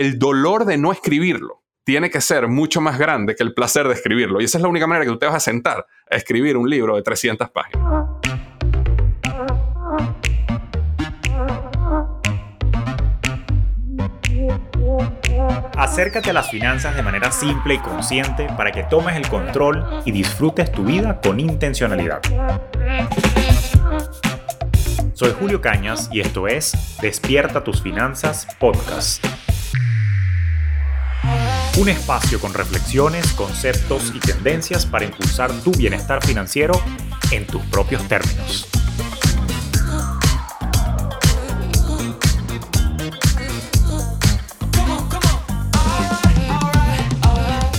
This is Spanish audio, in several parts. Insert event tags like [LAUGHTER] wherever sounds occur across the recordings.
el dolor de no escribirlo tiene que ser mucho más grande que el placer de escribirlo. Y esa es la única manera que tú te vas a sentar a escribir un libro de 300 páginas. Acércate a las finanzas de manera simple y consciente para que tomes el control y disfrutes tu vida con intencionalidad. Soy Julio Cañas y esto es Despierta tus finanzas podcast. Un espacio con reflexiones, conceptos y tendencias para impulsar tu bienestar financiero en tus propios términos.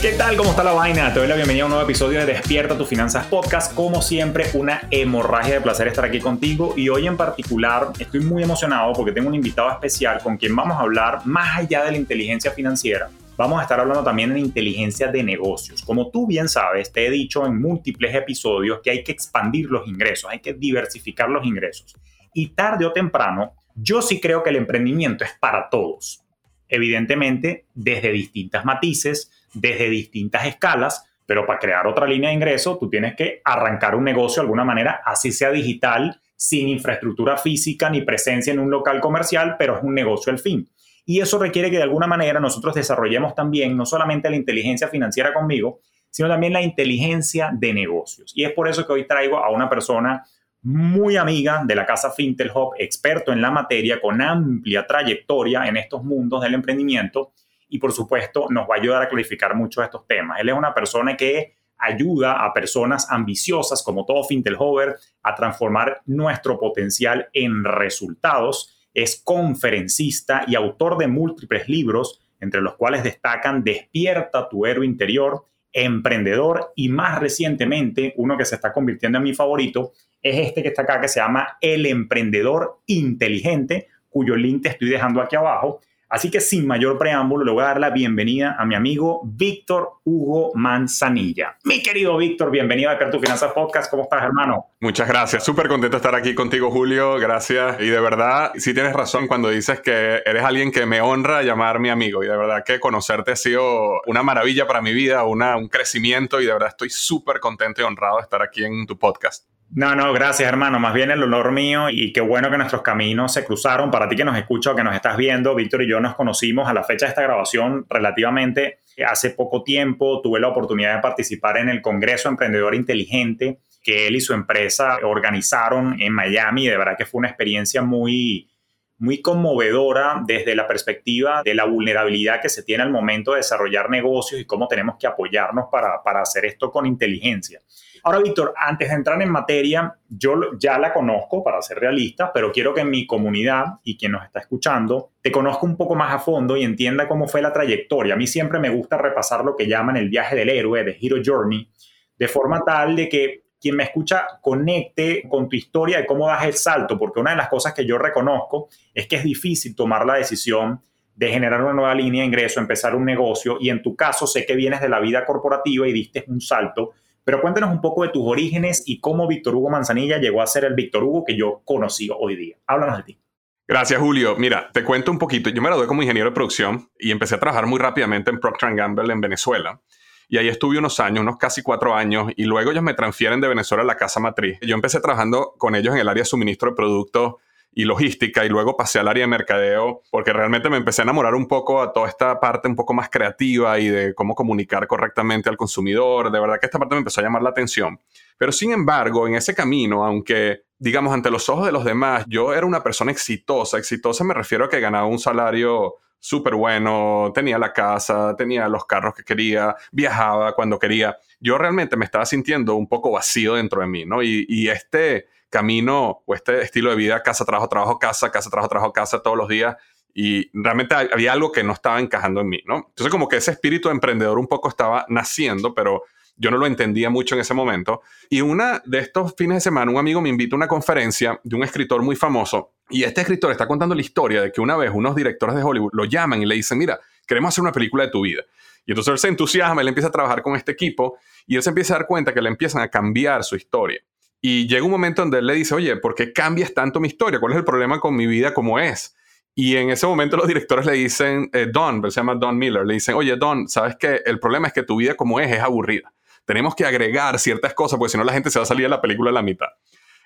¿Qué tal? ¿Cómo está la vaina? Te doy la bienvenida a un nuevo episodio de Despierta tus finanzas podcast. Como siempre, una hemorragia de placer estar aquí contigo y hoy en particular estoy muy emocionado porque tengo un invitado especial con quien vamos a hablar más allá de la inteligencia financiera. Vamos a estar hablando también de inteligencia de negocios. Como tú bien sabes, te he dicho en múltiples episodios que hay que expandir los ingresos, hay que diversificar los ingresos. Y tarde o temprano, yo sí creo que el emprendimiento es para todos. Evidentemente, desde distintas matices, desde distintas escalas, pero para crear otra línea de ingreso, tú tienes que arrancar un negocio de alguna manera, así sea digital, sin infraestructura física ni presencia en un local comercial, pero es un negocio al fin. Y eso requiere que de alguna manera nosotros desarrollemos también no solamente la inteligencia financiera conmigo, sino también la inteligencia de negocios. Y es por eso que hoy traigo a una persona muy amiga de la casa Fintel experto en la materia, con amplia trayectoria en estos mundos del emprendimiento y por supuesto nos va a ayudar a clarificar muchos de estos temas. Él es una persona que ayuda a personas ambiciosas como todo Fintelhover a transformar nuestro potencial en resultados. Es conferencista y autor de múltiples libros, entre los cuales destacan Despierta tu héroe interior, Emprendedor y más recientemente, uno que se está convirtiendo en mi favorito, es este que está acá que se llama El Emprendedor Inteligente, cuyo link te estoy dejando aquí abajo Así que sin mayor preámbulo, le voy a dar la bienvenida a mi amigo Víctor Hugo Manzanilla. Mi querido Víctor, bienvenido a Tu Finanzas Podcast. ¿Cómo estás, hermano? Muchas gracias. Súper contento de estar aquí contigo, Julio. Gracias. Y de verdad, sí tienes razón cuando dices que eres alguien que me honra llamar mi amigo. Y de verdad que conocerte ha sido una maravilla para mi vida, una, un crecimiento. Y de verdad estoy súper contento y honrado de estar aquí en tu podcast. No, no, gracias hermano. Más bien el honor mío y qué bueno que nuestros caminos se cruzaron. Para ti que nos escucha o que nos estás viendo, Víctor y yo nos conocimos a la fecha de esta grabación relativamente hace poco tiempo. Tuve la oportunidad de participar en el Congreso Emprendedor Inteligente que él y su empresa organizaron en Miami. De verdad que fue una experiencia muy, muy conmovedora desde la perspectiva de la vulnerabilidad que se tiene al momento de desarrollar negocios y cómo tenemos que apoyarnos para, para hacer esto con inteligencia. Ahora, Víctor, antes de entrar en materia, yo ya la conozco, para ser realista, pero quiero que mi comunidad y quien nos está escuchando te conozca un poco más a fondo y entienda cómo fue la trayectoria. A mí siempre me gusta repasar lo que llaman el viaje del héroe, de Hero Journey, de forma tal de que quien me escucha conecte con tu historia de cómo das el salto, porque una de las cosas que yo reconozco es que es difícil tomar la decisión de generar una nueva línea de ingreso, empezar un negocio, y en tu caso sé que vienes de la vida corporativa y diste un salto pero cuéntanos un poco de tus orígenes y cómo Víctor Hugo Manzanilla llegó a ser el Víctor Hugo que yo conocí hoy día. Háblanos de ti. Gracias, Julio. Mira, te cuento un poquito. Yo me gradué como ingeniero de producción y empecé a trabajar muy rápidamente en Procter Gamble en Venezuela. Y ahí estuve unos años, unos casi cuatro años, y luego ellos me transfieren de Venezuela a la casa matriz. Yo empecé trabajando con ellos en el área de suministro de productos y logística y luego pasé al área de mercadeo porque realmente me empecé a enamorar un poco a toda esta parte un poco más creativa y de cómo comunicar correctamente al consumidor. De verdad que esta parte me empezó a llamar la atención. Pero sin embargo, en ese camino, aunque digamos ante los ojos de los demás, yo era una persona exitosa. Exitosa me refiero a que ganaba un salario súper bueno, tenía la casa, tenía los carros que quería, viajaba cuando quería. Yo realmente me estaba sintiendo un poco vacío dentro de mí, ¿no? Y, y este camino o este estilo de vida, casa, trabajo, trabajo, casa, casa, trabajo, trabajo, casa todos los días. Y realmente había algo que no estaba encajando en mí, ¿no? Entonces como que ese espíritu emprendedor un poco estaba naciendo, pero yo no lo entendía mucho en ese momento. Y una de estos fines de semana, un amigo me invita a una conferencia de un escritor muy famoso. Y este escritor está contando la historia de que una vez unos directores de Hollywood lo llaman y le dicen, mira, queremos hacer una película de tu vida. Y entonces él se entusiasma, él empieza a trabajar con este equipo y él se empieza a dar cuenta que le empiezan a cambiar su historia. Y llega un momento donde él le dice, oye, ¿por qué cambias tanto mi historia? ¿Cuál es el problema con mi vida como es? Y en ese momento los directores le dicen, eh, Don, se llama Don Miller, le dicen, oye Don, ¿sabes qué? El problema es que tu vida como es es aburrida. Tenemos que agregar ciertas cosas porque si no la gente se va a salir de la película a la mitad.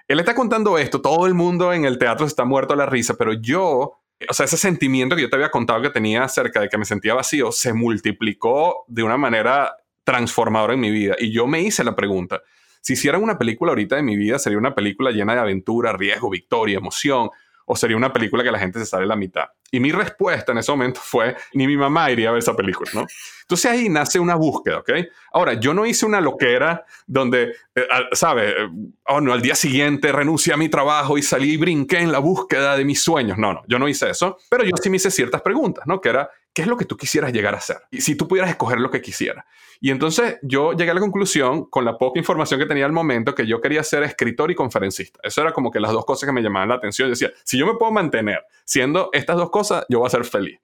Él está contando esto, todo el mundo en el teatro está muerto a la risa, pero yo, o sea, ese sentimiento que yo te había contado que tenía acerca de que me sentía vacío, se multiplicó de una manera transformadora en mi vida. Y yo me hice la pregunta, si hiciera una película ahorita de mi vida, sería una película llena de aventura, riesgo, victoria, emoción, o sería una película que la gente se sale la mitad. Y mi respuesta en ese momento fue, ni mi mamá iría a ver esa película, ¿no? Entonces ahí nace una búsqueda, ¿ok? Ahora, yo no hice una loquera donde, eh, ¿sabes? Oh, no, al día siguiente renuncié a mi trabajo y salí y brinqué en la búsqueda de mis sueños. No, no, yo no hice eso, pero yo sí me hice ciertas preguntas, ¿no? Que era, ¿qué es lo que tú quisieras llegar a ser? Y si tú pudieras escoger lo que quisieras. Y entonces yo llegué a la conclusión, con la poca información que tenía al momento, que yo quería ser escritor y conferencista. Eso era como que las dos cosas que me llamaban la atención. Yo decía, si yo me puedo mantener siendo estas dos cosas, yo voy a ser feliz.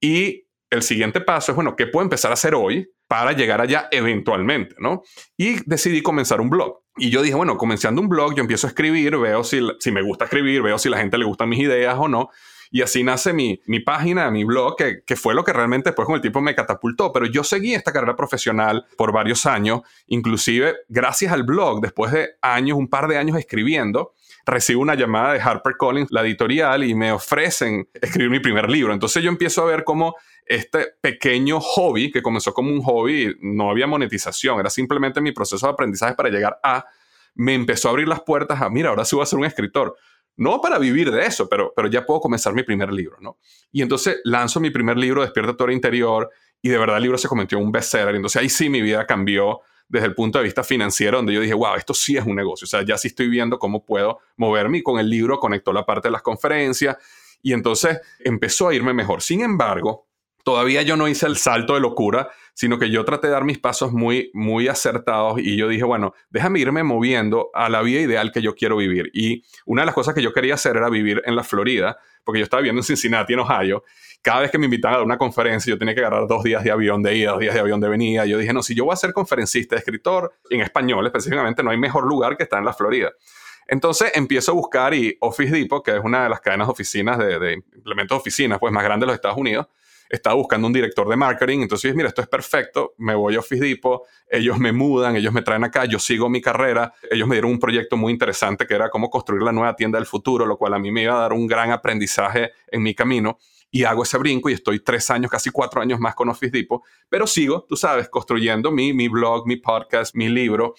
Y el siguiente paso es, bueno, ¿qué puedo empezar a hacer hoy para llegar allá eventualmente, ¿no? Y decidí comenzar un blog. Y yo dije, bueno, comenzando un blog, yo empiezo a escribir, veo si, me gusta escribir, veo si la gente le gustan mis ideas o no. Y así nace mi, mi página, mi blog, que, que, fue lo que realmente después con el tiempo me catapultó. Pero yo seguí esta carrera profesional por varios años, inclusive gracias al blog, después de años, un par de años escribiendo, recibo una llamada de HarperCollins, la editorial, y me ofrecen escribir mi primer libro. Entonces yo empiezo a ver cómo este pequeño hobby, que comenzó como un hobby, no había monetización, era simplemente mi proceso de aprendizaje para llegar a, me empezó a abrir las puertas a, mira, ahora sí voy a ser un escritor no para vivir de eso, pero, pero ya puedo comenzar mi primer libro, ¿no? Y entonces lanzo mi primer libro, Despierta tu interior, y de verdad el libro se convirtió en un bestseller. Entonces ahí sí mi vida cambió desde el punto de vista financiero, donde yo dije, wow, esto sí es un negocio. O sea, ya sí estoy viendo cómo puedo moverme y con el libro conectó la parte de las conferencias y entonces empezó a irme mejor. Sin embargo, todavía yo no hice el salto de locura, sino que yo traté de dar mis pasos muy, muy acertados y yo dije, bueno, déjame irme moviendo a la vida ideal que yo quiero vivir. Y una de las cosas que yo quería hacer era vivir en la Florida, porque yo estaba viviendo en Cincinnati, en Ohio. Cada vez que me invitaban a una conferencia, yo tenía que agarrar dos días de avión de ida, dos días de avión de venida. Yo dije, no, si yo voy a ser conferencista, escritor, en español específicamente, no hay mejor lugar que estar en la Florida. Entonces empiezo a buscar y Office Depot, que es una de las cadenas de oficinas de, de implementos de oficinas pues, más grandes de los Estados Unidos, estaba buscando un director de marketing, entonces mira, esto es perfecto, me voy a Office Depot, ellos me mudan, ellos me traen acá, yo sigo mi carrera, ellos me dieron un proyecto muy interesante que era cómo construir la nueva tienda del futuro, lo cual a mí me iba a dar un gran aprendizaje en mi camino y hago ese brinco y estoy tres años, casi cuatro años más con Office Depot, pero sigo, tú sabes, construyendo mi, mi blog, mi podcast, mi libro.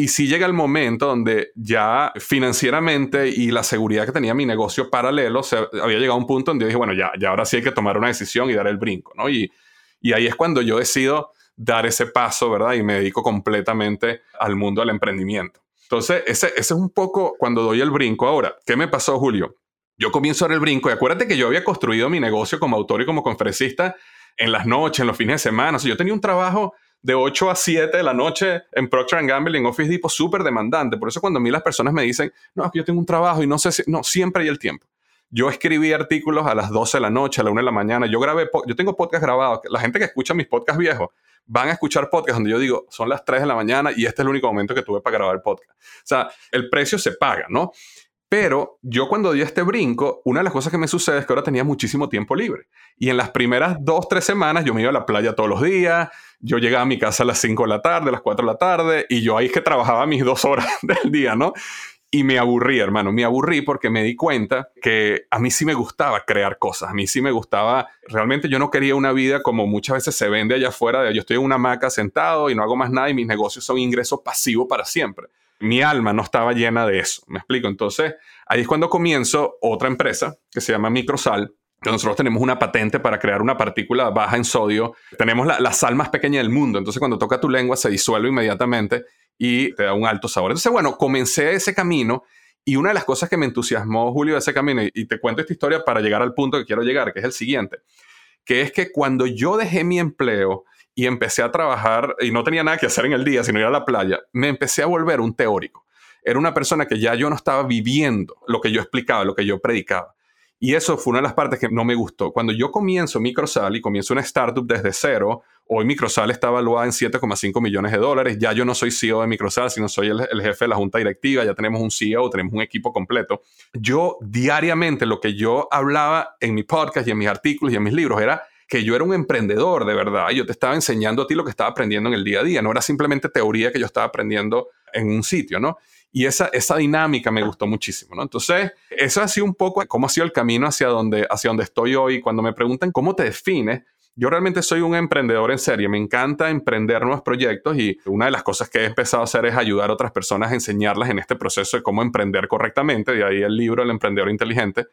Y sí llega el momento donde ya financieramente y la seguridad que tenía mi negocio paralelo, se, había llegado a un punto donde yo dije, bueno, ya, ya ahora sí hay que tomar una decisión y dar el brinco, ¿no? Y, y ahí es cuando yo decido dar ese paso, ¿verdad? Y me dedico completamente al mundo del emprendimiento. Entonces, ese, ese es un poco cuando doy el brinco. Ahora, ¿qué me pasó, Julio? Yo comienzo a dar el brinco y acuérdate que yo había construido mi negocio como autor y como conferencista en las noches, en los fines de semana. O yo tenía un trabajo de 8 a 7 de la noche en Procter Gamble, en Office Depot, súper demandante. Por eso cuando a mí las personas me dicen, no, es que yo tengo un trabajo y no sé si, no, siempre hay el tiempo. Yo escribí artículos a las 12 de la noche, a la 1 de la mañana. Yo grabé, yo tengo podcast grabados. La gente que escucha mis podcasts viejos van a escuchar podcasts donde yo digo, son las 3 de la mañana y este es el único momento que tuve para grabar el podcast. O sea, el precio se paga, ¿no? Pero yo cuando di este brinco, una de las cosas que me sucede es que ahora tenía muchísimo tiempo libre. Y en las primeras dos, tres semanas yo me iba a la playa todos los días, yo llegaba a mi casa a las 5 de la tarde, a las 4 de la tarde, y yo ahí es que trabajaba mis dos horas [LAUGHS] del día, ¿no? Y me aburrí, hermano, me aburrí porque me di cuenta que a mí sí me gustaba crear cosas, a mí sí me gustaba, realmente yo no quería una vida como muchas veces se vende allá afuera, de yo estoy en una hamaca sentado y no hago más nada y mis negocios son ingresos pasivos para siempre mi alma no estaba llena de eso. ¿Me explico? Entonces, ahí es cuando comienzo otra empresa que se llama Microsal. Nosotros tenemos una patente para crear una partícula baja en sodio. Tenemos la, sal más pequeña del mundo. Entonces, cuando toca tu lengua, se disuelve inmediatamente y te da un alto sabor. Entonces, bueno, comencé ese camino. Y una de las cosas que me entusiasmó, Julio, de ese camino, y te cuento esta historia para llegar al punto que quiero llegar, que es el siguiente, que es que cuando yo dejé mi empleo y empecé a trabajar y no tenía nada que hacer en el día, sino ir a la playa, me empecé a volver un teórico. Era una persona que ya yo no estaba viviendo lo que yo explicaba, lo que yo predicaba. Y eso fue una de las partes que no me gustó. Cuando yo comienzo Microsal y comienzo una startup desde cero, Hoy Microsal está evaluada en 7,5 millones de dólares. Ya yo no soy CEO de Microsal, sino soy el, el, jefe de la junta directiva. Ya tenemos un CEO, tenemos un equipo completo. Yo diariamente lo que yo hablaba en mi podcast y en mis artículos y en mis libros era que yo era un emprendedor de verdad. Yo te estaba enseñando a ti lo que estaba aprendiendo en el día a día. No era simplemente teoría que yo estaba aprendiendo en un sitio, ¿no? Y esa, esa dinámica me gustó muchísimo, ¿no? Entonces, eso ha sido un poco cómo ha sido el camino hacia donde, hacia donde estoy hoy. Cuando me preguntan cómo te defines, yo realmente soy un emprendedor en serie, me encanta emprender nuevos proyectos y una de las cosas que he empezado a hacer es ayudar a otras personas a enseñarlas en este proceso de cómo emprender correctamente, de ahí el libro El emprendedor inteligente,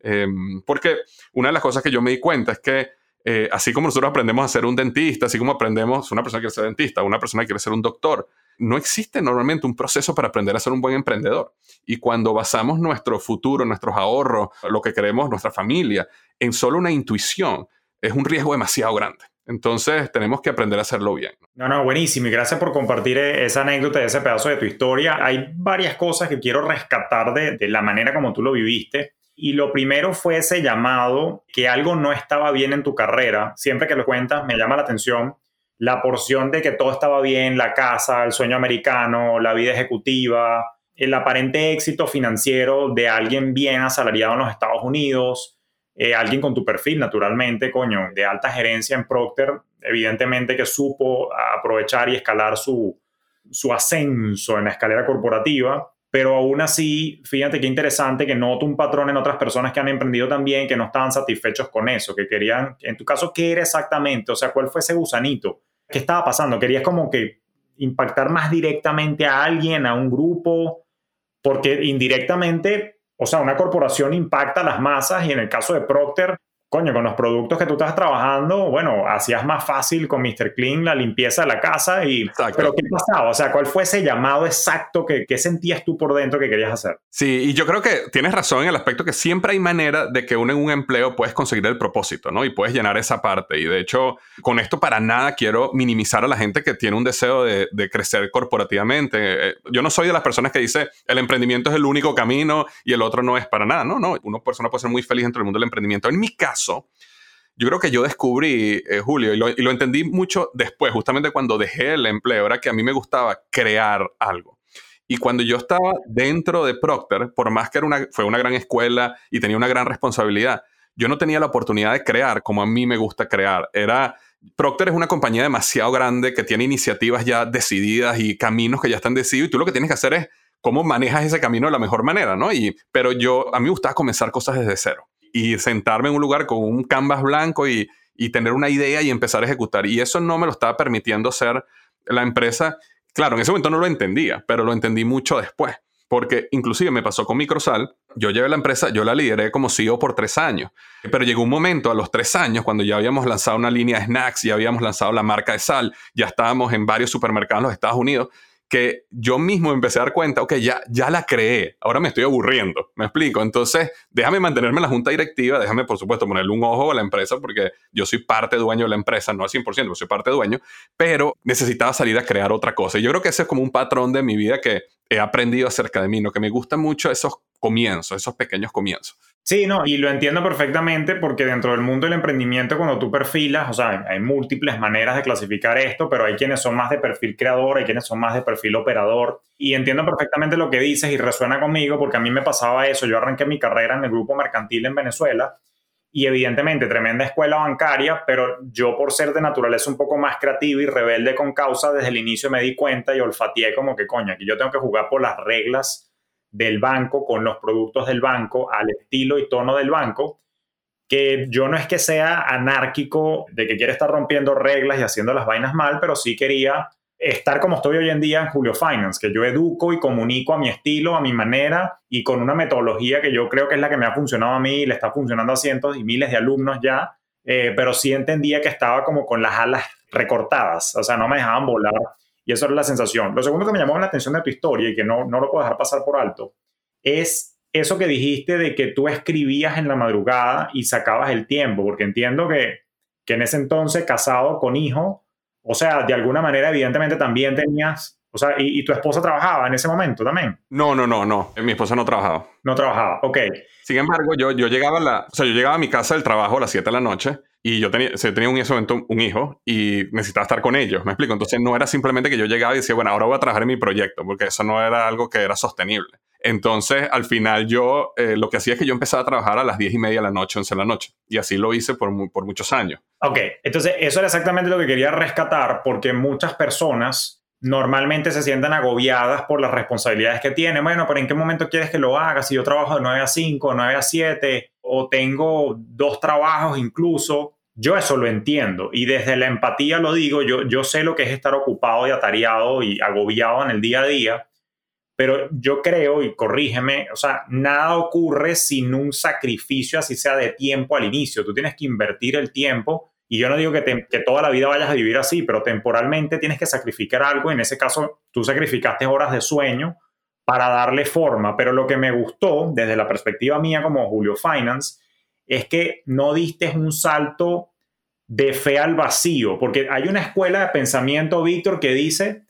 em, porque una de las cosas que yo me di cuenta es que eh, así como nosotros aprendemos a ser un dentista, así como aprendemos, una persona quiere ser dentista, una persona quiere ser un doctor, no existe normalmente un proceso para aprender a ser un buen emprendedor. Y cuando basamos nuestro futuro, nuestros ahorros, lo que queremos, nuestra familia, en solo una intuición, es un riesgo demasiado grande. Entonces tenemos que aprender a hacerlo bien. No, no, buenísimo. Y gracias por compartir eh, esa anécdota, ese pedazo de tu historia. Hay varias cosas que quiero rescatar de, de la manera como tú lo viviste. Y lo primero fue ese llamado que algo no estaba bien en tu carrera. Siempre que lo cuentas me llama la atención la porción de que todo estaba bien, la casa, el sueño americano, la vida ejecutiva, el aparente éxito financiero de alguien bien asalariado en los Estados Unidos, eh, alguien con tu perfil, naturalmente, coño, de alta gerencia en Procter, evidentemente que supo aprovechar y escalar su, su ascenso en la escalera corporativa, pero aún así, fíjate qué interesante que noto un patrón en otras personas que han emprendido también que no estaban satisfechos con eso, que querían, en tu caso, ¿qué era exactamente? O sea, ¿cuál fue ese gusanito? ¿Qué estaba pasando? ¿Querías como que impactar más directamente a alguien, a un grupo? Porque indirectamente o sea, una corporación impacta a las masas y en el caso de Procter, coño, con los productos que tú estás trabajando, bueno, hacías más fácil con Mr. Clean la limpieza de la casa y... Pero ¿qué pasaba? O sea, ¿cuál fue ese llamado exacto que, sentías tú por dentro que querías hacer? Sí, y yo creo que tienes razón en el aspecto que siempre hay manera de que uno en un empleo puedes conseguir el propósito, ¿no? Y puedes llenar esa parte. Y de hecho, con esto para nada quiero minimizar a la gente que tiene un deseo de, de crecer corporativamente. Eh, yo no soy de las personas que dice el emprendimiento es el único camino y el otro no es para nada. No, no, una persona puede ser muy feliz dentro del mundo del emprendimiento. En mi caso, yo creo que yo descubrí, eh, Julio, y lo, entendí mucho después, justamente cuando dejé el empleo, era que a mí me gustaba crear algo. Y cuando yo estaba dentro de Procter, por más que era una, fue una gran escuela y tenía una gran responsabilidad, yo no tenía la oportunidad de crear como a mí me gusta crear. Era, Procter es una compañía demasiado grande que tiene iniciativas ya decididas y caminos que ya están decididos y tú lo que tienes que hacer es cómo manejas ese camino de la mejor manera, ¿no? Y, pero yo, a mí me gustaba comenzar cosas desde cero y sentarme en un lugar con un canvas blanco y, tener una idea y empezar a ejecutar. Y eso no me lo estaba permitiendo hacer la empresa. Claro, en ese momento no lo entendía, pero lo entendí mucho después. Porque inclusive me pasó con Microsal, yo llevé la empresa, yo la lideré como CEO por tres años, pero llegó un momento a los tres años cuando ya habíamos lanzado una línea de snacks, ya habíamos lanzado la marca de sal, ya estábamos en varios supermercados en los Estados Unidos, que yo mismo empecé a dar cuenta, ok, ya, ya la creé, ahora me estoy aburriendo, me explico. Entonces, déjame mantenerme en la junta directiva, déjame, por supuesto, ponerle un ojo a la empresa, porque yo soy parte dueño de la empresa, no al 100%, pero soy parte dueño, pero necesitaba salir a crear otra cosa. Y yo creo que ese es como un patrón de mi vida que he aprendido acerca de mí, ¿no? que me gustan mucho esos comienzos, esos pequeños comienzos. Sí, no, y lo entiendo perfectamente porque dentro del mundo del emprendimiento, cuando tú perfilas, o sea, hay múltiples maneras de clasificar esto, pero hay quienes son más de perfil creador, hay quienes son más de perfil operador. Y entiendo perfectamente lo que dices y resuena conmigo porque a mí me pasaba eso. Yo arranqué mi carrera en el grupo mercantil en Venezuela y evidentemente tremenda escuela bancaria, pero yo por ser de naturaleza un poco más creativo y rebelde con causa, desde el inicio me di cuenta y olfateé como que coño, aquí yo tengo que jugar por las reglas del banco con los productos del banco al estilo y tono del banco, que yo no es que sea anárquico de que quiere estar rompiendo reglas y haciendo las vainas mal, pero sí quería estar como estoy hoy en día en Julio Finance, que yo educo y comunico a mi estilo, a mi manera y con una metodología que yo creo que es la que me ha funcionado a mí y le está funcionando a cientos y miles de alumnos ya, eh, pero sí entendía que estaba como con las alas recortadas, o sea, no me dejaban volar y eso era la sensación. Lo segundo que me llamó la atención de tu historia y que no, no lo puedo dejar pasar por alto es eso que dijiste de que tú escribías en la madrugada y sacabas el tiempo, porque entiendo que, que en ese entonces, casado con hijo, o sea, de alguna manera, evidentemente también tenías, o sea, y, y, tu esposa trabajaba en ese momento también. No, no, no, no, mi esposa no trabajaba. No trabajaba, ok. Sin embargo, yo, yo, llegaba a la, o sea, yo llegaba a mi casa del trabajo a las 7 de la noche y yo tenía, tenía un, momento un hijo y necesitaba estar con ellos, me explico. Entonces no era simplemente que yo llegaba y decía, bueno, ahora voy a trabajar en mi proyecto, porque eso no era algo que era sostenible. Entonces, al final yo eh, lo que hacía es que yo empezaba a trabajar a las 10 y media de la noche, 11 de la noche. Y así lo hice por, por muchos años. Ok, entonces eso era exactamente lo que quería rescatar, porque muchas personas normalmente se sienten agobiadas por las responsabilidades que tienen. Bueno, pero ¿en qué momento quieres que lo haga? Si yo trabajo de 9 a 5, 9 a 7, o tengo dos trabajos incluso, yo eso lo entiendo. Y desde la empatía lo digo, yo, yo sé lo que es estar ocupado y atareado y agobiado en el día a día pero yo creo, y corrígeme, o sea, nada ocurre sin un sacrificio, así sea de tiempo al inicio. Tú tienes que invertir el tiempo. Y yo no digo que, que toda la vida vayas a vivir así, pero temporalmente tienes que sacrificar algo. En ese caso, tú sacrificaste horas de sueño para darle forma. Pero lo que me gustó, desde la perspectiva mía como Julio Finance, es que no diste un salto de fe al vacío, porque hay una escuela de pensamiento, Víctor, que dice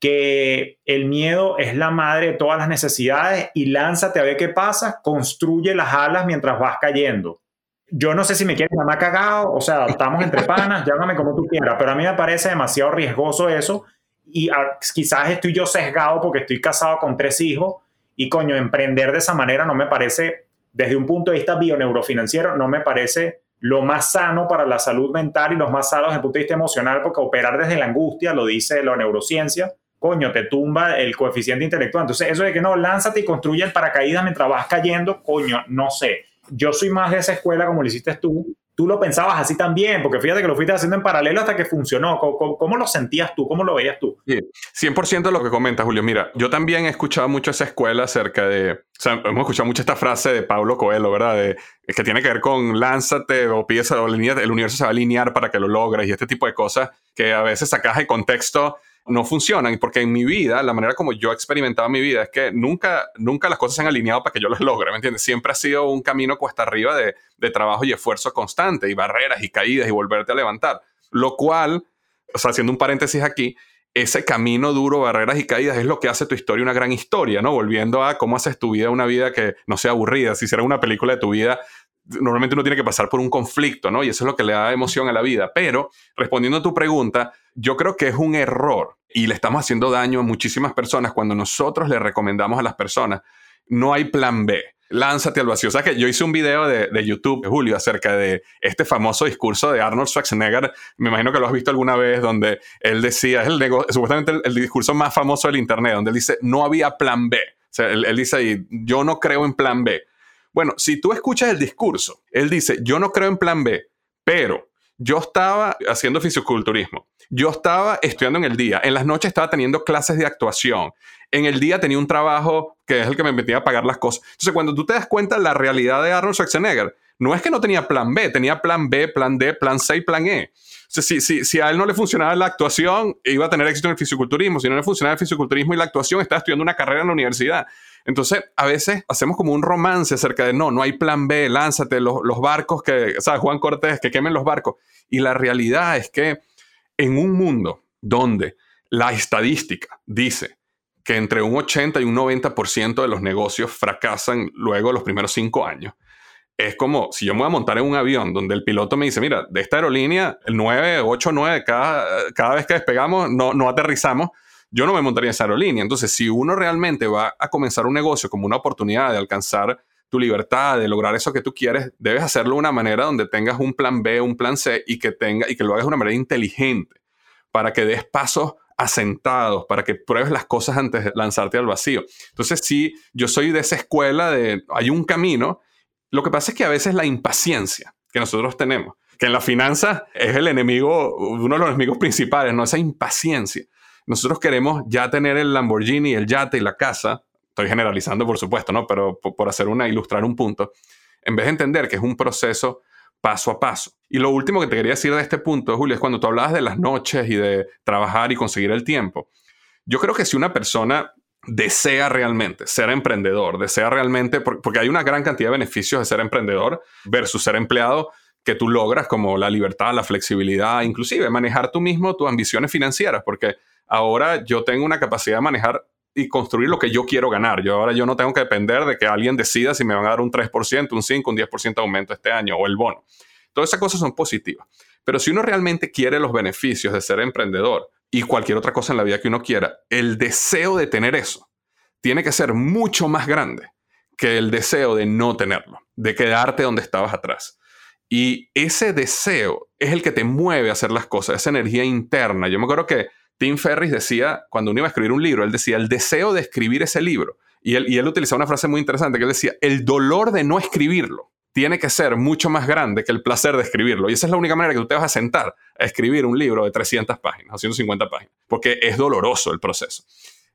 que el miedo es la madre de todas las necesidades y lánzate a ver qué pasa, construye las alas mientras vas cayendo. Yo no sé si me quieres llamar cagado, o sea, estamos entre panas, llámame como tú quieras, pero a mí me parece demasiado riesgoso eso y ah, quizás estoy yo sesgado porque estoy casado con tres hijos y coño, emprender de esa manera no me parece, desde un punto de vista bioneurofinanciero, no me parece lo más sano para la salud mental y lo más sano desde el punto de vista emocional, porque operar desde la angustia, lo dice la neurociencia, coño, te tumba el coeficiente intelectual. Entonces, eso de que no, lánzate y construye el paracaídas mientras vas cayendo, coño, no sé. Yo soy más de esa escuela como lo hiciste tú. Tú lo pensabas así también, porque fíjate que lo fuiste haciendo en paralelo hasta que funcionó. ¿Cómo, lo sentías tú? ¿Cómo lo veías tú? Sí, 100% de lo que comentas, Julio. Mira, yo también he escuchado mucho esa escuela acerca de, o sea, hemos escuchado mucho esta frase de Pablo Coelho, ¿verdad? De, que tiene que ver con lánzate o piensa, o el universo se va a alinear para que lo logres y este tipo de cosas que a veces sacas de contexto no funcionan, porque en mi vida, la manera como yo he experimentado mi vida es que nunca, nunca las cosas se han alineado para que yo las logre, ¿me entiendes? Siempre ha sido un camino cuesta arriba de, de trabajo y esfuerzo constante, y barreras y caídas y volverte a levantar. Lo cual, o sea, haciendo un paréntesis aquí, ese camino duro, barreras y caídas, es lo que hace tu historia una gran historia, ¿no? Volviendo a cómo haces tu vida una vida que no sea aburrida. Si hiciera una película de tu vida, normalmente uno tiene que pasar por un conflicto, ¿no? Y eso es lo que le da emoción a la vida. Pero, respondiendo a tu pregunta, yo creo que es un error y le estamos haciendo daño a muchísimas personas cuando nosotros le recomendamos a las personas, no hay plan B. Lánzate al vacío. O sea que yo hice un video de, de YouTube, Julio, acerca de este famoso discurso de Arnold Schwarzenegger. Me imagino que lo has visto alguna vez, donde él decía, es el supuestamente el, discurso más famoso del Internet, donde él dice, no había plan B. O él, dice yo no creo en plan B. Bueno, si tú escuchas el discurso, él dice, yo no creo en plan B, pero yo estaba haciendo fisiculturismo. Yo estaba estudiando en el día. En las noches estaba teniendo clases de actuación. En el día tenía un trabajo que es el que me metía a pagar las cosas. Entonces, cuando tú te das cuenta la realidad de Arnold Schwarzenegger, no es que no tenía plan B, tenía plan B, plan D, plan C y plan E. Si, si, si, a él no le funcionaba la actuación, iba a tener éxito en el fisiculturismo. Si no le funcionaba el fisiculturismo y la actuación, estaba estudiando una carrera en la universidad. Entonces, a veces hacemos como un romance acerca de no, no hay plan B, lánzate, los, los barcos que, ¿sabes? Juan Cortés, que quemen los barcos. Y la realidad es que en un mundo donde la estadística dice que entre un 80 y un 90% de los negocios fracasan luego los primeros cinco años, es como si yo me voy a montar en un avión donde el piloto me dice, mira, de esta aerolínea, el 9, 8, 9, cada, cada vez que despegamos, no, no aterrizamos yo no me montaría en esa aerolínea. Entonces, si uno realmente va a comenzar un negocio como una oportunidad de alcanzar tu libertad, de lograr eso que tú quieres, debes hacerlo de una manera donde tengas un plan B, un plan C y que, tenga, y que lo hagas de una manera inteligente para que des pasos asentados, para que pruebes las cosas antes de lanzarte al vacío. Entonces, sí, yo soy de esa escuela de hay un camino. Lo que pasa es que a veces la impaciencia que nosotros tenemos, que en la finanza es el enemigo, uno de los enemigos principales, ¿no? Esa impaciencia nosotros queremos ya tener el Lamborghini, el yate y la casa, estoy generalizando por supuesto, ¿no? Pero por hacer una, ilustrar un punto, en vez de entender que es un proceso paso a paso. Y lo último que te quería decir de este punto, Julio, es cuando tú hablabas de las noches y de trabajar y conseguir el tiempo. Yo creo que si una persona desea realmente ser emprendedor, desea realmente, porque hay una gran cantidad de beneficios de ser emprendedor versus ser empleado que tú logras, como la libertad, la flexibilidad, inclusive manejar tú mismo tus ambiciones financieras, porque ahora yo tengo una capacidad de manejar y construir lo que yo quiero ganar. Yo ahora yo no tengo que depender de que alguien decida si me van a dar un 3%, un 5%, un 10% de aumento este año o el bono. Todas esas cosas son positivas. Pero si uno realmente quiere los beneficios de ser emprendedor y cualquier otra cosa en la vida que uno quiera, el deseo de tener eso tiene que ser mucho más grande que el deseo de no tenerlo, de quedarte donde estabas atrás. Y ese deseo es el que te mueve a hacer las cosas, esa energía interna. Yo me acuerdo que Tim Ferriss decía, cuando uno iba a escribir un libro, él decía, el deseo de escribir ese libro. Y él, y utilizaba una frase muy interesante que él decía, el dolor de no escribirlo tiene que ser mucho más grande que el placer de escribirlo. Y esa es la única manera que tú te vas a sentar a escribir un libro de 300 páginas o 150 páginas, porque es doloroso el proceso.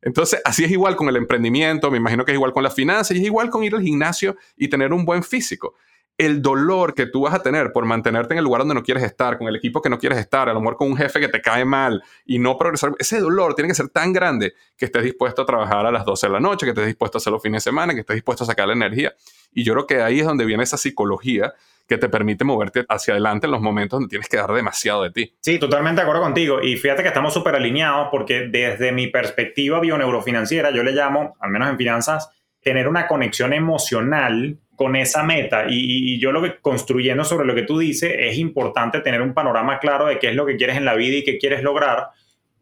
Entonces, así es igual con el emprendimiento, me imagino que es igual con las finanzas y es igual con ir al gimnasio y tener un buen físico el dolor que tú vas a tener por mantenerte en el lugar donde no quieres estar, con el equipo que no quieres estar, a lo mejor con un jefe que te cae mal y no progresar, ese dolor tiene que ser tan grande que estés dispuesto a trabajar a las 12 de la noche, que estés dispuesto a hacer los fines de semana, que estés dispuesto a sacar la energía. Y yo creo que ahí es donde viene esa psicología que te permite moverte hacia adelante en los momentos donde tienes que dar demasiado de ti. Sí, totalmente de acuerdo contigo. Y fíjate que estamos súper alineados porque desde mi perspectiva bioneurofinanciera, yo le llamo, al menos en finanzas, tener una conexión emocional con esa meta. Y, yo lo que construyendo sobre lo que tú dices, es importante tener un panorama claro de qué es lo que quieres en la vida y qué quieres lograr.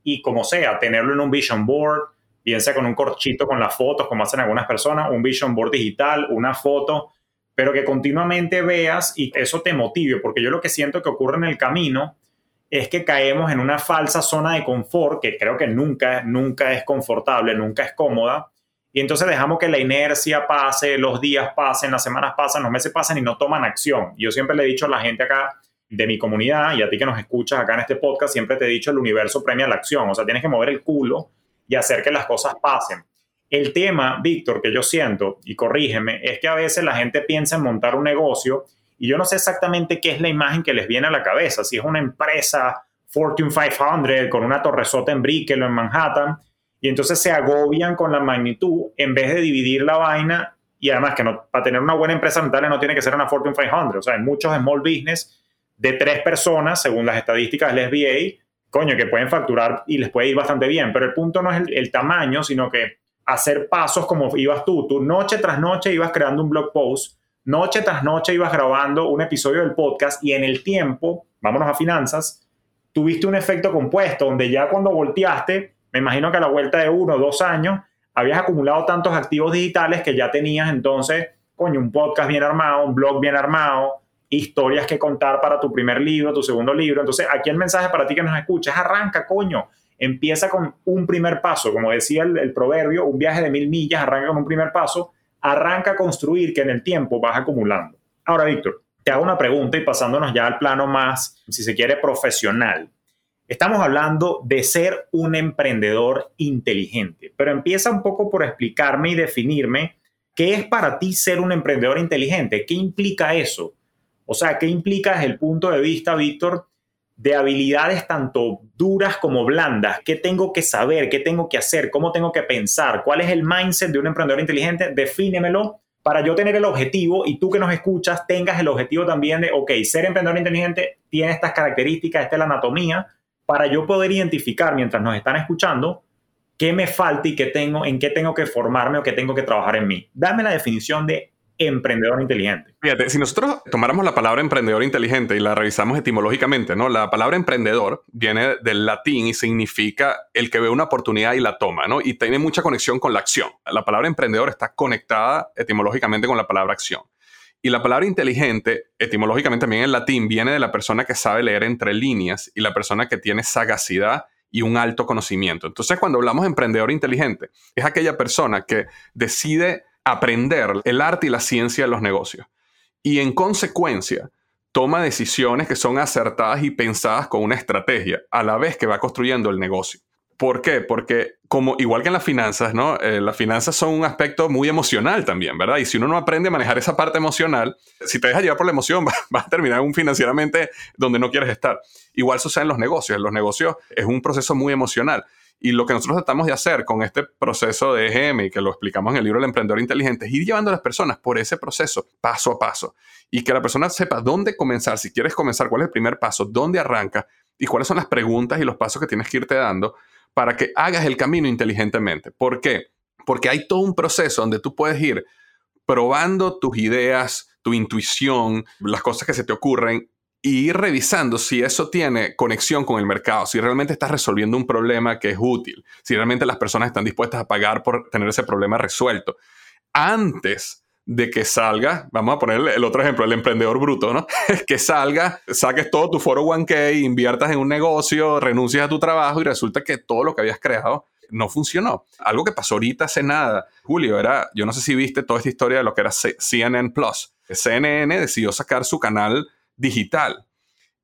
Y como sea, tenerlo en un vision board, bien sea con un corchito con las fotos, como hacen algunas personas, un vision board digital, una foto, pero que continuamente veas y eso te motive, porque yo lo que siento que ocurre en el camino es que caemos en una falsa zona de confort, que creo que nunca, nunca es confortable, nunca es cómoda, y entonces dejamos que la inercia pase, los días pasen, las semanas pasan, los meses pasan y no toman acción. Yo siempre le he dicho a la gente acá de mi comunidad y a ti que nos escuchas acá en este podcast, siempre te he dicho el universo premia la acción. O sea, tienes que mover el culo y hacer que las cosas pasen. El tema, Víctor, que yo siento, y corrígeme, es que a veces la gente piensa en montar un negocio y yo no sé exactamente qué es la imagen que les viene a la cabeza. Si es una empresa Fortune 500 con una torresota en Brickell o en Manhattan, y entonces se agobian con la magnitud en vez de dividir la vaina y además que no, para tener una buena empresa rentable no tiene que ser una Fortune 500, o sea, hay muchos small business de tres personas, según las estadísticas del SBA, coño, que pueden facturar y les puede ir bastante bien, pero el punto no es el, el tamaño, sino que hacer pasos como ibas tú, tú noche tras noche ibas creando un blog post, noche tras noche ibas grabando un episodio del podcast y en el tiempo, vámonos a finanzas, tuviste un efecto compuesto donde ya cuando volteaste me imagino que a la vuelta de uno o dos años habías acumulado tantos activos digitales que ya tenías entonces, coño, un podcast bien armado, un blog bien armado, historias que contar para tu primer libro, tu segundo libro. Entonces, aquí el mensaje para ti que nos escuchas, arranca, coño. Empieza con un primer paso, como decía el, el proverbio, un viaje de mil millas, arranca con un primer paso, arranca a construir que en el tiempo vas acumulando. Ahora, Víctor, te hago una pregunta y pasándonos ya al plano más, si se quiere, profesional. Estamos hablando de ser un emprendedor inteligente, pero empieza un poco por explicarme y definirme qué es para ti ser un emprendedor inteligente, qué implica eso. O sea, qué implica desde el punto de vista, Víctor, de habilidades tanto duras como blandas. ¿Qué tengo que saber? ¿Qué tengo que hacer? ¿Cómo tengo que pensar? ¿Cuál es el mindset de un emprendedor inteligente? Defínemelo para yo tener el objetivo y tú que nos escuchas tengas el objetivo también de, ok, ser emprendedor inteligente tiene estas características, esta es la anatomía, para yo poder identificar mientras nos están escuchando qué me falta y qué tengo, en qué tengo que formarme o qué tengo que trabajar en mí. Dame la definición de emprendedor inteligente. Fíjate, si nosotros tomáramos la palabra emprendedor inteligente y la revisamos etimológicamente, ¿no? La palabra emprendedor viene del latín y significa el que ve una oportunidad y la toma, ¿no? Y tiene mucha conexión con la acción. La palabra emprendedor está conectada etimológicamente con la palabra acción. Y la palabra inteligente, etimológicamente también en latín, viene de la persona que sabe leer entre líneas y la persona que tiene sagacidad y un alto conocimiento. Entonces, cuando hablamos de emprendedor inteligente, es aquella persona que decide aprender el arte y la ciencia de los negocios y en consecuencia toma decisiones que son acertadas y pensadas con una estrategia a la vez que va construyendo el negocio. ¿Por qué? Porque como igual que en las finanzas, ¿no? Eh, las finanzas son un aspecto muy emocional también, ¿verdad? Y si uno no aprende a manejar esa parte emocional, si te dejas llevar por la emoción, [LAUGHS] vas, a terminar un financieramente donde no quieres estar. Igual sucede en los negocios. En los negocios es un proceso muy emocional. Y lo que nosotros tratamos de hacer con este proceso de EGM, y que lo explicamos en el libro El Emprendedor Inteligente, es ir llevando a las personas por ese proceso paso a paso y que la persona sepa dónde comenzar, si quieres comenzar, cuál es el primer paso, dónde arranca y cuáles son las preguntas y los pasos que tienes que irte dando para que hagas el camino inteligentemente. ¿Por qué? Porque hay todo un proceso donde tú puedes ir probando tus ideas, tu intuición, las cosas que se te ocurren y ir revisando si eso tiene conexión con el mercado, si realmente estás resolviendo un problema que es útil, si realmente las personas están dispuestas a pagar por tener ese problema resuelto. Antes de que salga, vamos a poner el otro ejemplo, el emprendedor bruto, ¿no? [LAUGHS] que salga, saques todo tu foro 1K, inviertas en un negocio, renuncies a tu trabajo y resulta que todo lo que habías creado no funcionó. Algo que pasó ahorita hace nada, Julio, era, yo no sé si viste toda esta historia de lo que era CNN Plus. CNN decidió sacar su canal digital.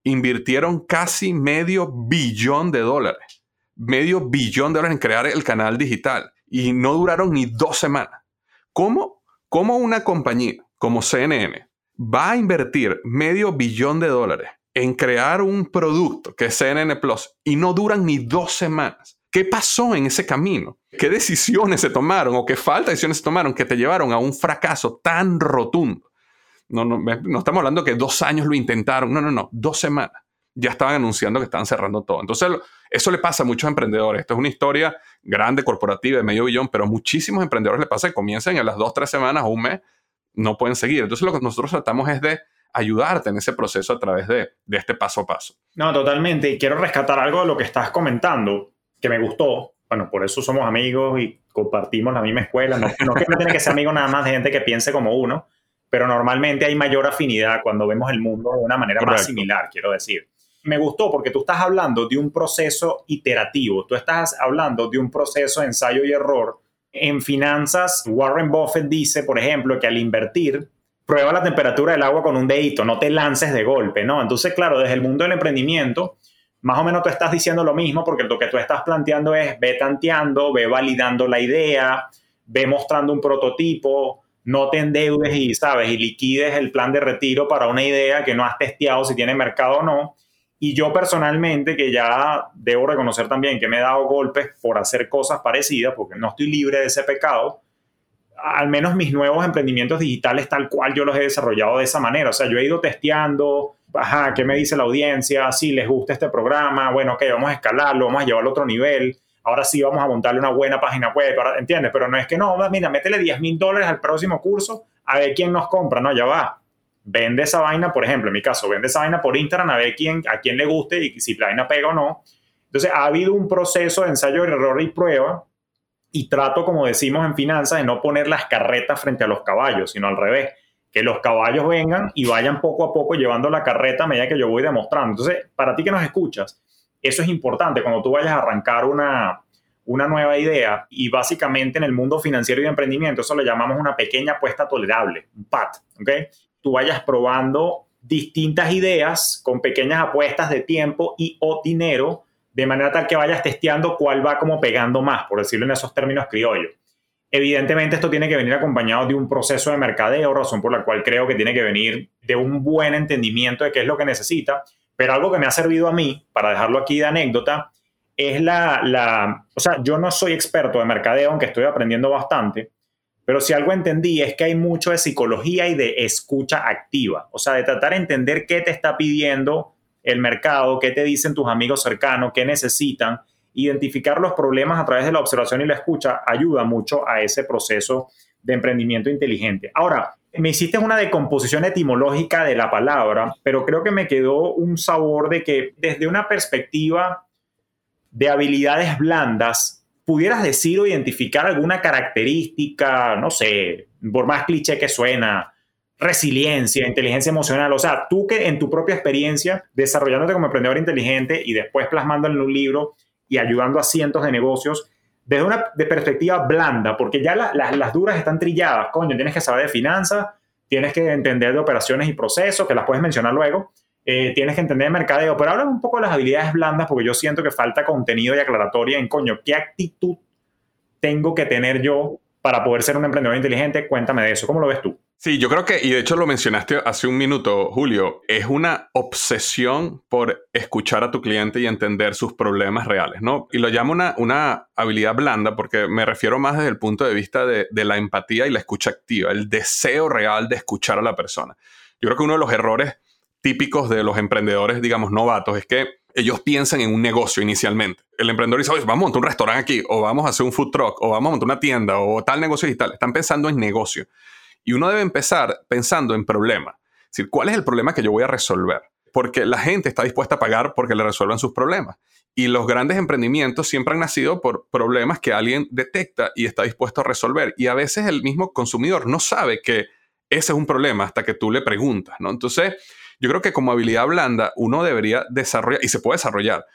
Invirtieron casi medio billón de dólares. Medio billón de dólares en crear el canal digital. Y no duraron ni dos semanas. ¿Cómo, cómo una compañía como CNN va a invertir medio billón de dólares en crear un producto que es CNN Plus y no duran ni dos semanas? ¿Qué pasó en ese camino? ¿Qué decisiones se tomaron o qué falta de decisiones se tomaron que te llevaron a un fracaso tan rotundo? No, no, no estamos hablando que dos años lo intentaron, no, no, no, dos semanas. Ya estaban anunciando que estaban cerrando todo. Entonces, eso le pasa a muchos emprendedores. Esto es una historia grande, corporativa, de medio billón, pero a muchísimos emprendedores le pasa que comienzan en las dos, tres semanas o un mes, no pueden seguir. Entonces, lo que nosotros tratamos es de ayudarte en ese proceso a través de, de este paso a paso. No, totalmente. Y quiero rescatar algo de lo que estás comentando que me gustó. Bueno, por eso somos amigos y compartimos la misma escuela. No, no que no tiene que ser amigo nada más de gente que piense como uno, pero normalmente hay mayor afinidad cuando vemos el mundo de una manera más similar, quiero decir. Me gustó porque tú estás hablando de un proceso iterativo, tú estás hablando de un proceso de ensayo y error. En finanzas, Warren Buffett dice, por ejemplo, que al invertir, prueba la temperatura del agua con un dedito, no te lances de golpe, ¿no? Entonces, claro, desde el mundo del emprendimiento, más o menos tú estás diciendo lo mismo porque lo que tú estás planteando es ve tanteando, ve validando la idea, ve mostrando un prototipo, no te endeudes y, ¿sabes? Y liquides el plan de retiro para una idea que no has testeado si tiene mercado o no. Y yo personalmente, que ya debo reconocer también que me he dado golpes por hacer cosas parecidas, porque no estoy libre de ese pecado, al menos mis nuevos emprendimientos digitales tal cual yo los he desarrollado de esa manera. O sea, yo he ido testeando, ajá, ¿qué me dice la audiencia? Si les gusta este programa, bueno, ok, vamos a escalarlo, vamos a llevarlo a otro nivel. Ahora sí vamos a montarle una buena página web, ¿entiendes? Pero no es que no, mira, métele 10 mil dólares al próximo curso a ver quién nos compra, no, ya va. Vende esa vaina, por ejemplo, en mi caso, vende esa vaina por Instagram a ver a quién le guste y si la vaina pega o no. Entonces, ha habido un proceso de ensayo, error y prueba y trato, como decimos en finanzas, de no poner las carretas frente a los caballos, sino al revés que los caballos vengan y vayan poco a poco llevando la carreta a medida que yo voy demostrando. Entonces, para ti que nos escuchas, eso es importante cuando tú vayas a arrancar una, una nueva idea y básicamente en el mundo financiero y de emprendimiento eso le llamamos una pequeña apuesta tolerable, un PAT, ¿ok? Tú vayas probando distintas ideas con pequeñas apuestas de tiempo y o dinero de manera tal que vayas testeando cuál va como pegando más, por decirlo en esos términos criollos. Evidentemente esto tiene que venir acompañado de un proceso de mercadeo, razón por la cual creo que tiene que venir de un buen entendimiento de qué es lo que necesita, pero algo que me ha servido a mí, para dejarlo aquí de anécdota, es la, la, o sea, yo no soy experto de mercadeo, aunque estoy aprendiendo bastante, pero si algo entendí es que hay mucho de psicología y de escucha activa, o sea, de tratar de entender qué te está pidiendo el mercado, qué te dicen tus amigos cercanos, qué necesitan identificar los problemas a través de la observación y la escucha ayuda mucho a ese proceso de emprendimiento inteligente. Ahora, me hiciste una decomposición etimológica de la palabra, pero creo que me quedó un sabor de que desde una perspectiva de habilidades blandas, pudieras decir o identificar alguna característica, no sé, por más cliché que suena, resiliencia, inteligencia emocional, o sea, tú que en tu propia experiencia, desarrollándote como emprendedor inteligente y después plasmándolo en un libro, y ayudando a cientos de negocios desde una de perspectiva blanda, porque ya las duras están trilladas, coño, tienes que saber de finanzas, tienes que entender de operaciones y procesos, que las puedes mencionar luego, eh, tienes que entender de mercadeo, pero habla un poco de las habilidades blandas, porque yo siento que falta contenido y aclaratoria en, coño, ¿qué actitud tengo que tener yo para poder ser un emprendedor inteligente? Cuéntame de eso, ¿cómo lo ves tú? Sí, yo creo que, y de hecho lo mencionaste hace un minuto, Julio, es una obsesión por escuchar a tu cliente y entender sus problemas reales, ¿no? Y lo llamo una, una habilidad blanda porque me refiero más desde el punto de vista de la empatía y la escucha activa, el deseo real de escuchar a la persona. Yo creo que uno de los errores típicos de los emprendedores, digamos, novatos, es que ellos piensan en un negocio inicialmente. El emprendedor dice, vamos a montar un restaurante aquí, o vamos a hacer un food truck, o vamos a montar una tienda, o tal negocio digital. Están pensando en negocio. Y uno debe empezar pensando en problema. Es decir, ¿cuál es el problema que yo voy a resolver? Porque la gente está dispuesta a pagar porque le resuelvan sus problemas. Y los grandes emprendimientos siempre han nacido por problemas que alguien detecta y está dispuesto a resolver. Y a veces el mismo consumidor no sabe que ese es un problema hasta que tú le preguntas, ¿no? Entonces, yo creo que como habilidad blanda uno debería desarrollar, y se puede desarrollar,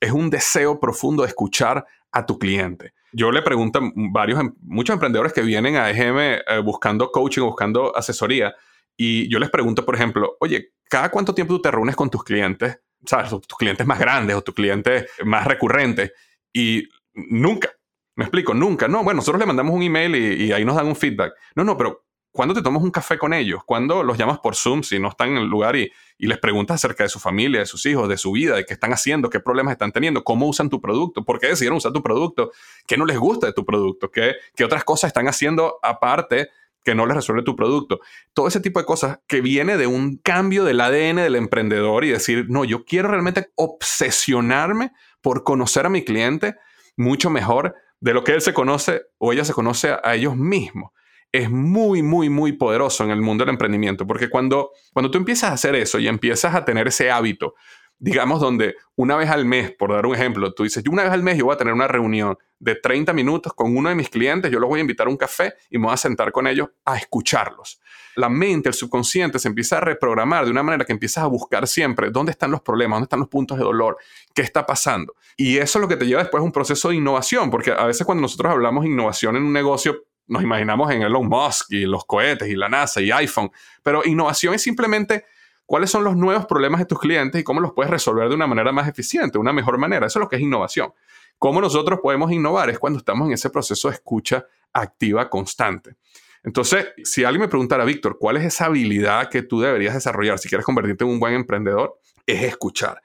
es un deseo profundo de escuchar a tu cliente. Yo le pregunto a varios, em, muchos emprendedores que vienen a EGM eh, buscando coaching, buscando asesoría, y yo les pregunto, por ejemplo, oye, ¿cada cuánto tiempo tú te reúnes con tus clientes? ¿Sabes? Tus clientes más grandes o tus clientes más recurrentes. Y nunca, me explico, nunca. No, bueno, nosotros le mandamos un email y, y ahí nos dan un feedback. No, no, pero ¿Cuándo te tomas un café con ellos? ¿Cuándo los llamas por Zoom si no están en el lugar y, les preguntas acerca de su familia, de sus hijos, de su vida, de qué están haciendo, qué problemas están teniendo, cómo usan tu producto, por qué decidieron usar tu producto, qué no les gusta de tu producto, qué, qué otras cosas están haciendo aparte que no les resuelve tu producto? Todo ese tipo de cosas que viene de un cambio del ADN del emprendedor y decir, no, yo quiero realmente obsesionarme por conocer a mi cliente mucho mejor de lo que él se conoce o ella se conoce a ellos mismos es muy, muy, muy poderoso en el mundo del emprendimiento, porque cuando, cuando tú empiezas a hacer eso y empiezas a tener ese hábito, digamos, donde una vez al mes, por dar un ejemplo, tú dices, yo una vez al mes yo voy a tener una reunión de 30 minutos con uno de mis clientes, yo los voy a invitar a un café y me voy a sentar con ellos a escucharlos. La mente, el subconsciente se empieza a reprogramar de una manera que empiezas a buscar siempre dónde están los problemas, dónde están los puntos de dolor, qué está pasando. Y eso es lo que te lleva después a un proceso de innovación, porque a veces cuando nosotros hablamos de innovación en un negocio, nos imaginamos en Elon Musk y los cohetes y la NASA y iPhone, pero innovación es simplemente cuáles son los nuevos problemas de tus clientes y cómo los puedes resolver de una manera más eficiente, una mejor manera. Eso es lo que es innovación. Cómo nosotros podemos innovar es cuando estamos en ese proceso de escucha activa constante. Entonces, si alguien me preguntara, Víctor, ¿cuál es esa habilidad que tú deberías desarrollar si quieres convertirte en un buen emprendedor? Es escuchar.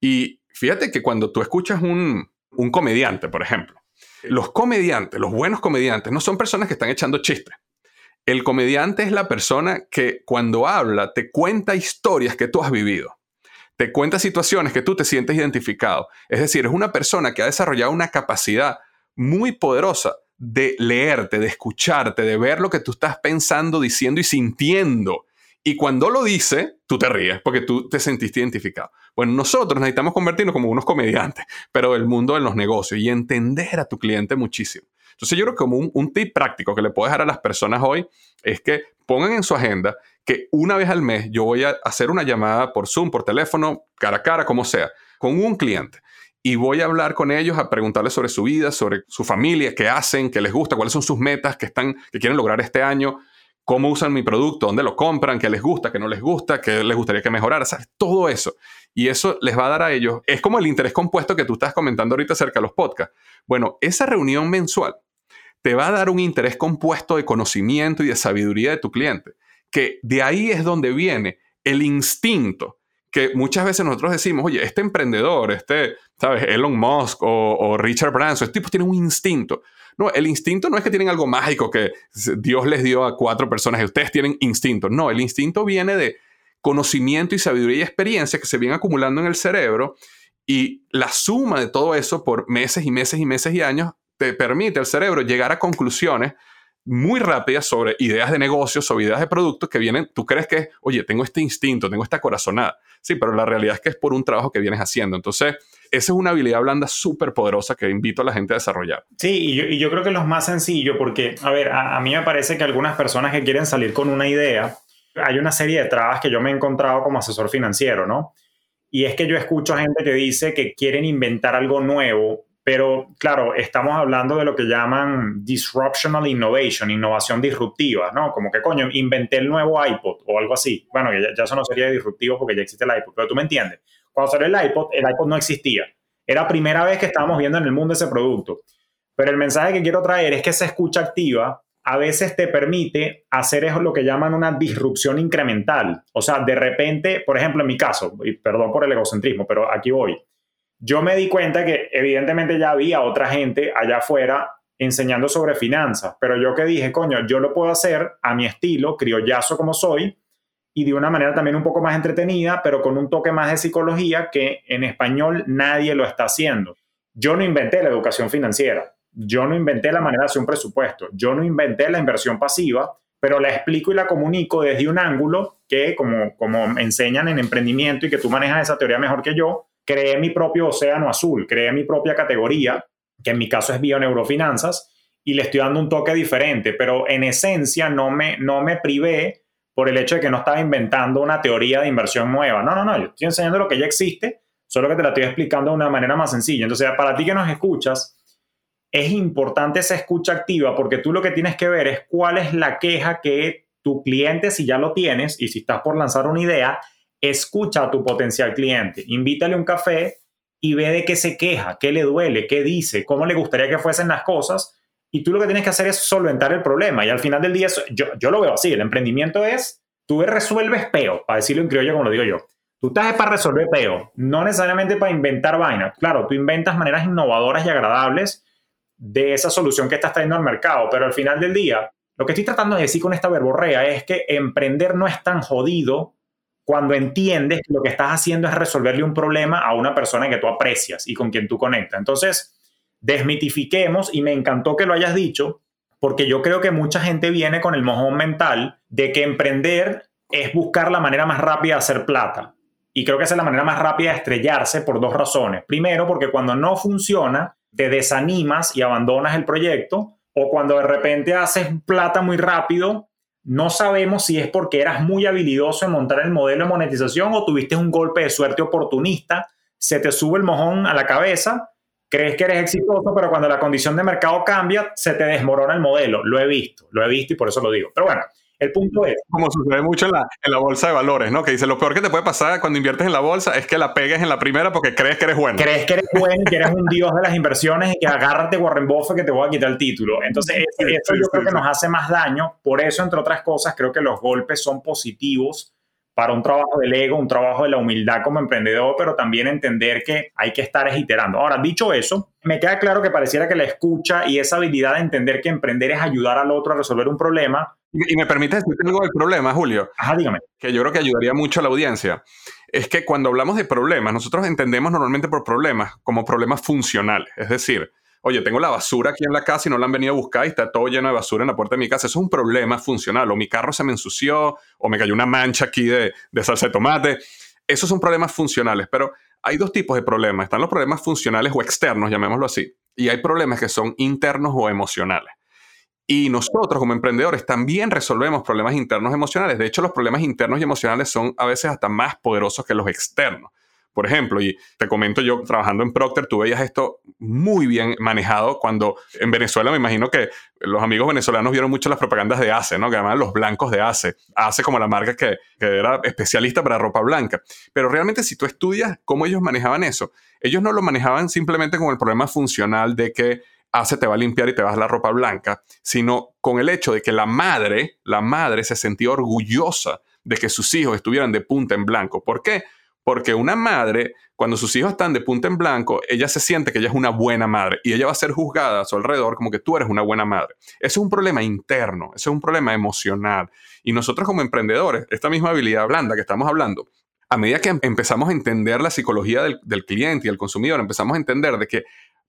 Y fíjate que cuando tú escuchas un, un comediante, por ejemplo, los comediantes, los buenos comediantes, no son personas que están echando chistes. El comediante es la persona que cuando habla te cuenta historias que tú has vivido. Te cuenta situaciones que tú te sientes identificado. Es decir, es una persona que ha desarrollado una capacidad muy poderosa de leerte, de escucharte, de ver lo que tú estás pensando, diciendo y sintiendo. Y cuando lo dice, tú te ríes porque tú te sentiste identificado. Bueno, nosotros necesitamos convertirnos como unos comediantes, pero del mundo de los negocios y entender a tu cliente muchísimo. Entonces yo creo que como un, tip práctico que le puedo dejar a las personas hoy es que pongan en su agenda que una vez al mes yo voy a hacer una llamada por Zoom, por teléfono, cara a cara, como sea, con un cliente. Y voy a hablar con ellos, a preguntarles sobre su vida, sobre su familia, qué hacen, qué les gusta, cuáles son sus metas, qué, están, que quieren lograr este año, cómo usan mi producto, dónde lo compran, qué les gusta, qué no les gusta, qué les gustaría que mejorara, ¿sabes? Todo eso. Y eso les va a dar a ellos, es como el interés compuesto que tú estás comentando ahorita acerca de los podcasts. Bueno, esa reunión mensual te va a dar un interés compuesto de conocimiento y de sabiduría de tu cliente, que de ahí es donde viene el instinto que muchas veces nosotros decimos, oye, este emprendedor, este, ¿sabes? Elon Musk o, Richard Branson, este tipo tiene un instinto. No, el instinto no es que tienen algo mágico que Dios les dio a cuatro personas y ustedes tienen instinto. No, el instinto viene de conocimiento y sabiduría y experiencia que se vienen acumulando en el cerebro y la suma de todo eso por meses y meses y meses y años te permite al cerebro llegar a conclusiones muy rápidas sobre ideas de negocios, sobre ideas de productos que vienen, tú crees que, oye, tengo este instinto, tengo esta corazonada. Sí, pero la realidad es que es por un trabajo que vienes haciendo. Entonces, esa es una habilidad blanda súper poderosa que invito a la gente a desarrollar. Sí, y yo, creo que es lo más sencillo porque, a ver, a, mí me parece que algunas personas que quieren salir con una idea, hay una serie de trabas que yo me he encontrado como asesor financiero, ¿no? Y es que yo escucho a gente que dice que quieren inventar algo nuevo, pero claro, estamos hablando de lo que llaman disruptional innovation, innovación disruptiva, ¿no? Como que coño, inventé el nuevo iPod o algo así. Bueno, ya, ya eso no sería disruptivo porque ya existe el iPod, pero tú me entiendes. Cuando salió el iPod, el iPod no existía. Era primera vez que estábamos viendo en el mundo ese producto. Pero el mensaje que quiero traer es que esa escucha activa a veces te permite hacer eso lo que llaman una disrupción incremental. O sea, de repente, por ejemplo, en mi caso, y perdón por el egocentrismo, pero aquí voy. Yo me di cuenta que evidentemente ya había otra gente allá afuera enseñando sobre finanzas, pero yo que dije, coño, yo lo puedo hacer a mi estilo, criollazo como soy, y de una manera también un poco más entretenida, pero con un toque más de psicología que en español nadie lo está haciendo. Yo no inventé la educación financiera, yo no inventé la manera de hacer un presupuesto, yo no inventé la inversión pasiva, pero la explico y la comunico desde un ángulo que, como, como enseñan en emprendimiento y que tú manejas esa teoría mejor que yo, creé mi propio océano azul, creé mi propia categoría, que en mi caso es bioneurofinanzas, y le estoy dando un toque diferente, pero en esencia no me, no me privé por el hecho de que no estaba inventando una teoría de inversión nueva. No, no, no, yo estoy enseñando lo que ya existe, solo que te la estoy explicando de una manera más sencilla. Entonces, para ti que nos escuchas, es importante esa escucha activa porque tú lo que tienes que ver es cuál es la queja que tu cliente, si ya lo tienes y si estás por lanzar una idea, escucha a tu potencial cliente, invítale un café y ve de qué se queja, qué le duele, qué dice, cómo le gustaría que fuesen las cosas. Y tú lo que tienes que hacer es solventar el problema. Y al final del día, yo, yo lo veo así, el emprendimiento es, tú resuelves peo, para decirlo en criollo como lo digo yo. Tú estás para resolver peo, no necesariamente para inventar vainas. Claro, tú inventas maneras innovadoras y agradables de esa solución que estás trayendo al mercado, pero al final del día, lo que estoy tratando de decir con esta verborrea es que emprender no es tan jodido cuando entiendes que lo que estás haciendo es resolverle un problema a una persona que tú aprecias y con quien tú conectas. Entonces, desmitifiquemos, y me encantó que lo hayas dicho, porque yo creo que mucha gente viene con el mojón mental de que emprender es buscar la manera más rápida de hacer plata. Y creo que esa es la manera más rápida de estrellarse por dos razones. Primero, porque cuando no funciona, te desanimas y abandonas el proyecto, o cuando de repente haces plata muy rápido, no sabemos si es porque eras muy habilidoso en montar el modelo de monetización o tuviste un golpe de suerte oportunista, se te sube el mojón a la cabeza, crees que eres exitoso, pero cuando la condición de mercado cambia, se te desmorona el modelo. Lo he visto, lo he visto y por eso lo digo. Pero bueno, el punto es. Como sucede mucho en la, en la bolsa de valores, ¿no? Que dice: lo peor que te puede pasar cuando inviertes en la bolsa es que la pegues en la primera porque crees que eres bueno. Crees que eres bueno y que eres un dios de las inversiones y que agárrate Warren Buffett que te voy a quitar el título. Entonces, eso, yo creo que nos hace más daño. Por eso, entre otras cosas, creo que los golpes son positivos para un trabajo del ego, un trabajo de la humildad como emprendedor, pero también entender que hay que estar iterando. Ahora, dicho eso, me queda claro que pareciera que la escucha y esa habilidad de entender que emprender es ayudar al otro a resolver un problema. Y, me permite decir algo del problema, Julio. Ajá, dígame. Que yo creo que ayudaría mucho a la audiencia. Es que cuando hablamos de problemas, nosotros entendemos normalmente por problemas como problemas funcionales. Es decir, oye, tengo la basura aquí en la casa y no la han venido a buscar y está todo lleno de basura en la puerta de mi casa. Eso es un problema funcional. O mi carro se me ensució, o me cayó una mancha aquí de, salsa de tomate. Esos son problemas funcionales, pero hay dos tipos de problemas. Están los problemas funcionales o externos, llamémoslo así, y hay problemas que son internos o emocionales. Y nosotros como emprendedores también resolvemos problemas internos emocionales. De hecho, los problemas internos y emocionales son a veces hasta más poderosos que los externos. Por ejemplo, y te comento yo trabajando en Procter, tú veías esto muy bien manejado cuando en Venezuela me imagino que los amigos venezolanos vieron mucho las propagandas de ACE, ¿no? Que llamaban los blancos de ACE. ACE como la marca que, que era especialista para ropa blanca. Pero realmente si tú estudias cómo ellos manejaban eso, ellos no lo manejaban simplemente con el problema funcional de que ACE te va a limpiar y te vas la ropa blanca, sino con el hecho de que la madre, la madre se sentía orgullosa de que sus hijos estuvieran de punta en blanco. ¿Por qué? Porque una madre, cuando sus hijos están de punta en blanco, ella se siente que ella es una buena madre y ella va a ser juzgada a su alrededor como que tú eres una buena madre. Ese es un problema interno, ese es un problema emocional. Y nosotros como emprendedores, esta misma habilidad blanda que estamos hablando, a medida que empezamos a entender la psicología del, del cliente y del consumidor, empezamos a entender de que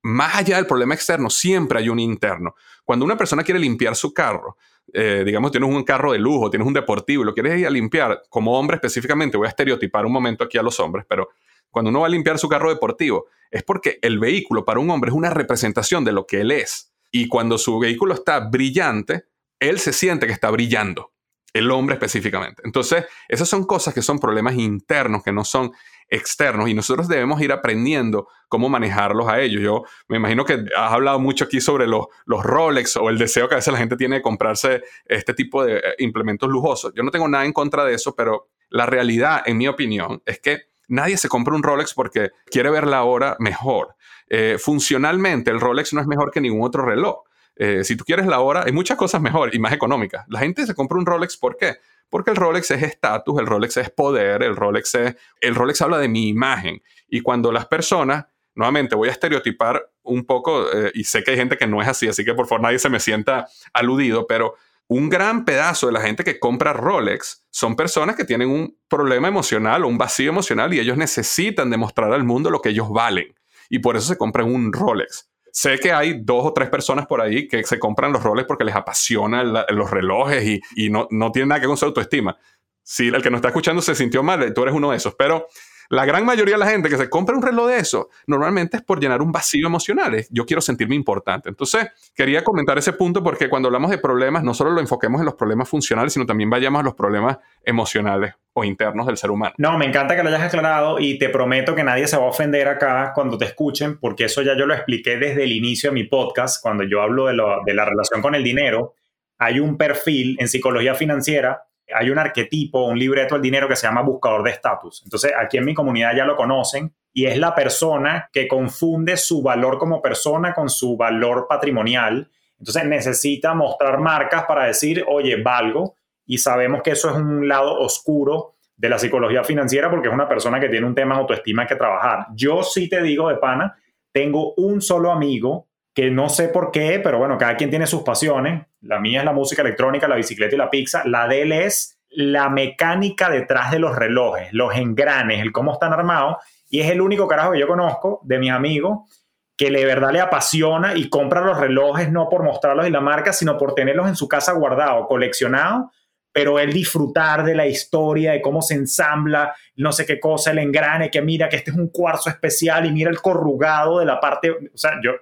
más allá del problema externo, siempre hay un interno. Cuando una persona quiere limpiar su carro, eh, digamos, tienes un carro de lujo, tienes un deportivo y lo quieres ir a limpiar, como hombre específicamente, voy a estereotipar un momento aquí a los hombres, pero cuando uno va a limpiar su carro deportivo, es porque el vehículo para un hombre es una representación de lo que él es. Y cuando su vehículo está brillante, él se siente que está brillando, el hombre específicamente. Entonces, esas son cosas que son problemas internos, que no son externos y nosotros debemos ir aprendiendo cómo manejarlos a ellos. Yo me imagino que has hablado mucho aquí sobre los, los Rolex o el deseo que a veces la gente tiene de comprarse este tipo de eh, implementos lujosos. Yo no tengo nada en contra de eso, pero la realidad, en mi opinión, es que nadie se compra un Rolex porque quiere ver la hora mejor. Eh, funcionalmente, el Rolex no es mejor que ningún otro reloj. Eh, si tú quieres la hora, hay muchas cosas mejor y más económicas. La gente se compra un Rolex, ¿por qué? Porque el Rolex es estatus, el Rolex es poder, el Rolex es, el Rolex habla de mi imagen. Y cuando las personas, nuevamente voy a estereotipar un poco, eh, y sé que hay gente que no es así, así que por favor nadie se me sienta aludido, pero un gran pedazo de la gente que compra Rolex son personas que tienen un problema emocional o un vacío emocional y ellos necesitan demostrar al mundo lo que ellos valen. Y por eso se compran un Rolex. Sé que hay dos o tres personas por ahí que se compran los roles porque les apasiona los relojes y, y no, no tienen nada que ver con su autoestima. Si el que nos está escuchando se sintió mal, tú eres uno de esos, pero la gran mayoría de la gente que se compra un reloj de eso, normalmente es por llenar un vacío emocional. Yo quiero sentirme importante. Entonces, quería comentar ese punto porque cuando hablamos de problemas, no solo lo enfoquemos en los problemas funcionales, sino también vayamos a los problemas emocionales o internos del ser humano. No, me encanta que lo hayas aclarado y te prometo que nadie se va a ofender acá cuando te escuchen, porque eso ya yo lo expliqué desde el inicio de mi podcast, cuando yo hablo de, de la relación con el dinero. Hay un perfil en psicología financiera hay un arquetipo, un libreto del dinero que se llama buscador de estatus. Entonces, aquí en mi comunidad ya lo conocen y es la persona que confunde su valor como persona con su valor patrimonial. Entonces, necesita mostrar marcas para decir, oye, valgo. Y sabemos que eso es un lado oscuro de la psicología financiera porque es una persona que tiene un tema de autoestima que trabajar. Yo sí te digo de pana, tengo un solo amigo que no sé por qué, pero bueno, cada quien tiene sus pasiones. La mía es la música electrónica, la bicicleta y la pizza. La de él es la mecánica detrás de los relojes, los engranes, el cómo están armados. Y es el único carajo que yo conozco de mis amigos que de verdad le apasiona y compra los relojes no por mostrarlos y la marca, sino por tenerlos en su casa guardados, coleccionados, pero él disfrutar de la historia, de cómo se ensambla, no sé qué cosa, el engrane, que mira que este es un cuarzo especial y mira el corrugado de la parte, o sea, yo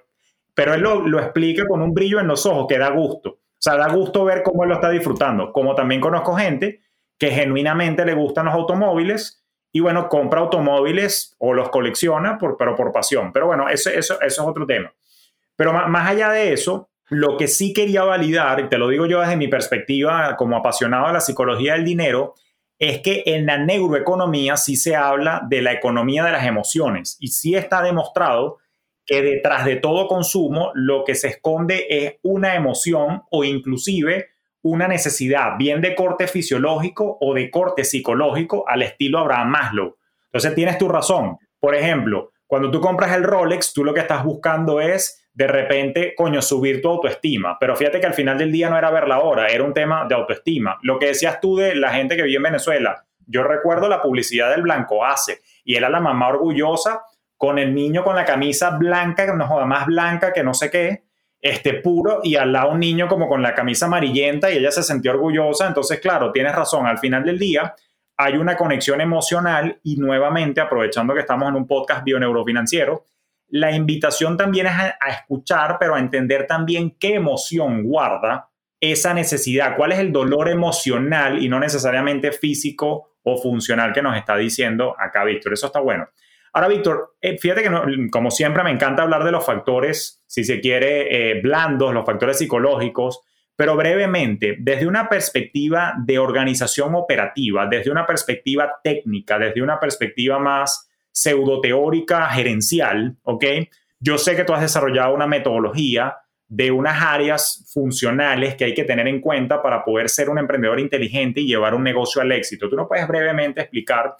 pero él lo, explica con un brillo en los ojos que da gusto. O sea, da gusto ver cómo él lo está disfrutando. Como también conozco gente que genuinamente le gustan los automóviles y bueno, compra automóviles o los colecciona, por, pero por pasión. Pero bueno, eso, eso, eso es otro tema. Pero más, más allá de eso, lo que sí quería validar, y te lo digo yo desde mi perspectiva como apasionado de la psicología del dinero, es que en la neuroeconomía sí se habla de la economía de las emociones y sí está demostrado que detrás de todo consumo lo que se esconde es una emoción o inclusive una necesidad, bien de corte fisiológico o de corte psicológico al estilo Abraham Maslow. Entonces tienes tu razón. Por ejemplo, cuando tú compras el Rolex, tú lo que estás buscando es de repente, coño, subir tu autoestima. Pero fíjate que al final del día no era ver la hora, era un tema de autoestima. Lo que decías tú de la gente que vive en Venezuela, yo recuerdo la publicidad del Blanco Ace y era la mamá orgullosa con el niño con la camisa blanca, no joda, más blanca que no sé qué, este puro, y al lado un niño como con la camisa amarillenta y ella se sintió orgullosa. Entonces, claro, tienes razón, al final del día hay una conexión emocional y nuevamente, aprovechando que estamos en un podcast bioneurofinanciero, la invitación también es a, a escuchar, pero a entender también qué emoción guarda esa necesidad, cuál es el dolor emocional y no necesariamente físico o funcional que nos está diciendo acá Víctor. Eso está bueno. Ahora, Víctor, eh, fíjate que como siempre me encanta hablar de los factores, si se quiere, eh, blandos, los factores psicológicos, pero brevemente, desde una perspectiva de organización operativa, desde una perspectiva técnica, desde una perspectiva más pseudoteórica, gerencial, ¿ok? Yo sé que tú has desarrollado una metodología de unas áreas funcionales que hay que tener en cuenta para poder ser un emprendedor inteligente y llevar un negocio al éxito. ¿Tú no puedes brevemente explicar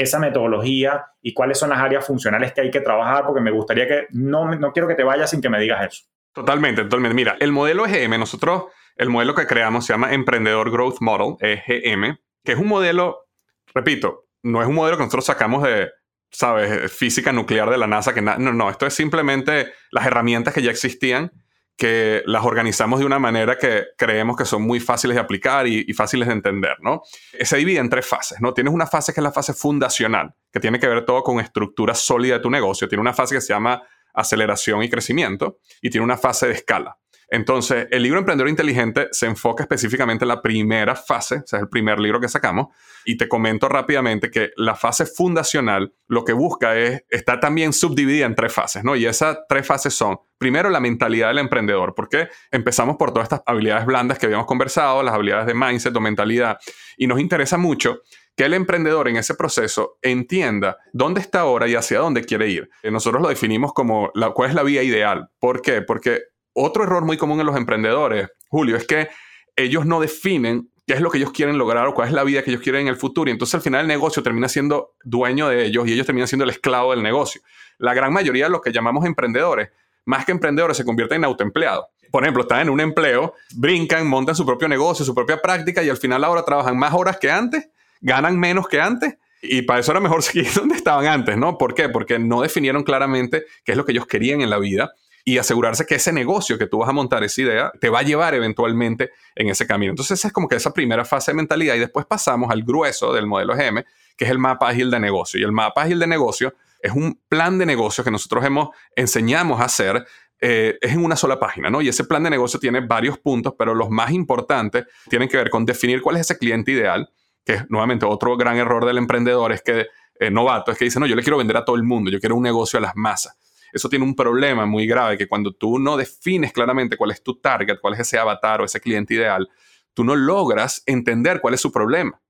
esa metodología y cuáles son las áreas funcionales que hay que trabajar, porque me gustaría que no, no quiero que te vayas sin que me digas eso. Totalmente, totalmente. Mira, el modelo EGM, nosotros, el modelo que creamos se llama Emprendedor Growth Model, EGM, que es un modelo, repito, no es un modelo que nosotros sacamos de, ¿sabes?, física nuclear de la NASA, que no, no, esto es simplemente las herramientas que ya existían que las organizamos de una manera que creemos que son muy fáciles de aplicar y, fáciles de entender, ¿no? Se divide en tres fases, ¿no? Tienes una fase que es la fase fundacional, que tiene que ver todo con estructura sólida de tu negocio. Tiene una fase que se llama aceleración y crecimiento y tiene una fase de escala. Entonces, el libro Emprendedor Inteligente se enfoca específicamente en la primera fase, o sea, es el primer libro que sacamos, y te comento rápidamente que la fase fundacional lo que busca es, está también subdividida en tres fases, ¿no? Y esas tres fases son, primero, la mentalidad del emprendedor, porque empezamos por todas estas habilidades blandas que habíamos conversado, las habilidades de mindset o mentalidad, y nos interesa mucho que el emprendedor en ese proceso entienda dónde está ahora y hacia dónde quiere ir. Nosotros lo definimos como la, cuál es la vía ideal. ¿Por qué? Porque otro error muy común en los emprendedores, Julio, es que ellos no definen qué es lo que ellos quieren lograr o cuál es la vida que ellos quieren en el futuro. Y entonces al final el negocio termina siendo dueño de ellos y ellos terminan siendo el esclavo del negocio. La gran mayoría de los que llamamos emprendedores, más que emprendedores, se convierten en autoempleados. Por ejemplo, están en un empleo, brincan, montan su propio negocio, su propia práctica y al final ahora trabajan más horas que antes, ganan menos que antes y para eso era mejor [LAUGHS] seguir donde estaban antes, ¿no? ¿Por qué? Porque no definieron claramente qué es lo que ellos querían en la vida y asegurarse que ese negocio que tú vas a montar, esa idea, te va a llevar eventualmente en ese camino. Entonces, esa es como que esa primera fase de mentalidad y después pasamos al grueso del modelo GM, que es el mapa ágil de negocio. Y el mapa ágil de negocio es un plan de negocio que nosotros hemos enseñamos a hacer eh, es en una sola página, ¿no? Y ese plan de negocio tiene varios puntos, pero los más importantes tienen que ver con definir cuál es ese cliente ideal, que es nuevamente otro gran error del emprendedor, es que eh, novato, es que dice, no, yo le quiero vender a todo el mundo, yo quiero un negocio a las masas. Eso tiene un problema muy grave, que cuando tú no defines claramente cuál es tu target, cuál es ese avatar o ese cliente ideal, tú no logras entender cuál es su problema.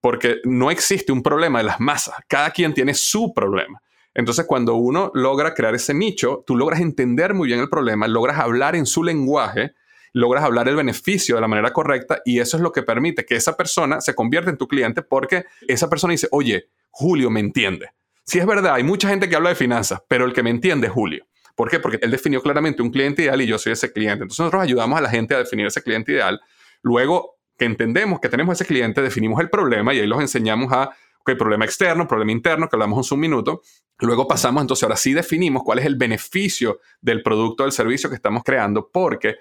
Porque no existe un problema de las masas, cada quien tiene su problema. Entonces, cuando uno logra crear ese nicho, tú logras entender muy bien el problema, logras hablar en su lenguaje, logras hablar el beneficio de la manera correcta y eso es lo que permite que esa persona se convierta en tu cliente porque esa persona dice, oye, Julio me entiende. Si es verdad, hay mucha gente que habla de finanzas, pero el que me entiende es Julio. ¿Por qué? Porque él definió claramente un cliente ideal y yo soy ese cliente. Entonces nosotros ayudamos a la gente a definir ese cliente ideal. Luego que entendemos que tenemos ese cliente, definimos el problema y ahí los enseñamos a Ok, problema externo, problema interno, que hablamos hace un minuto. Luego pasamos, entonces ahora sí definimos cuál es el beneficio del producto o del servicio que estamos creando, porque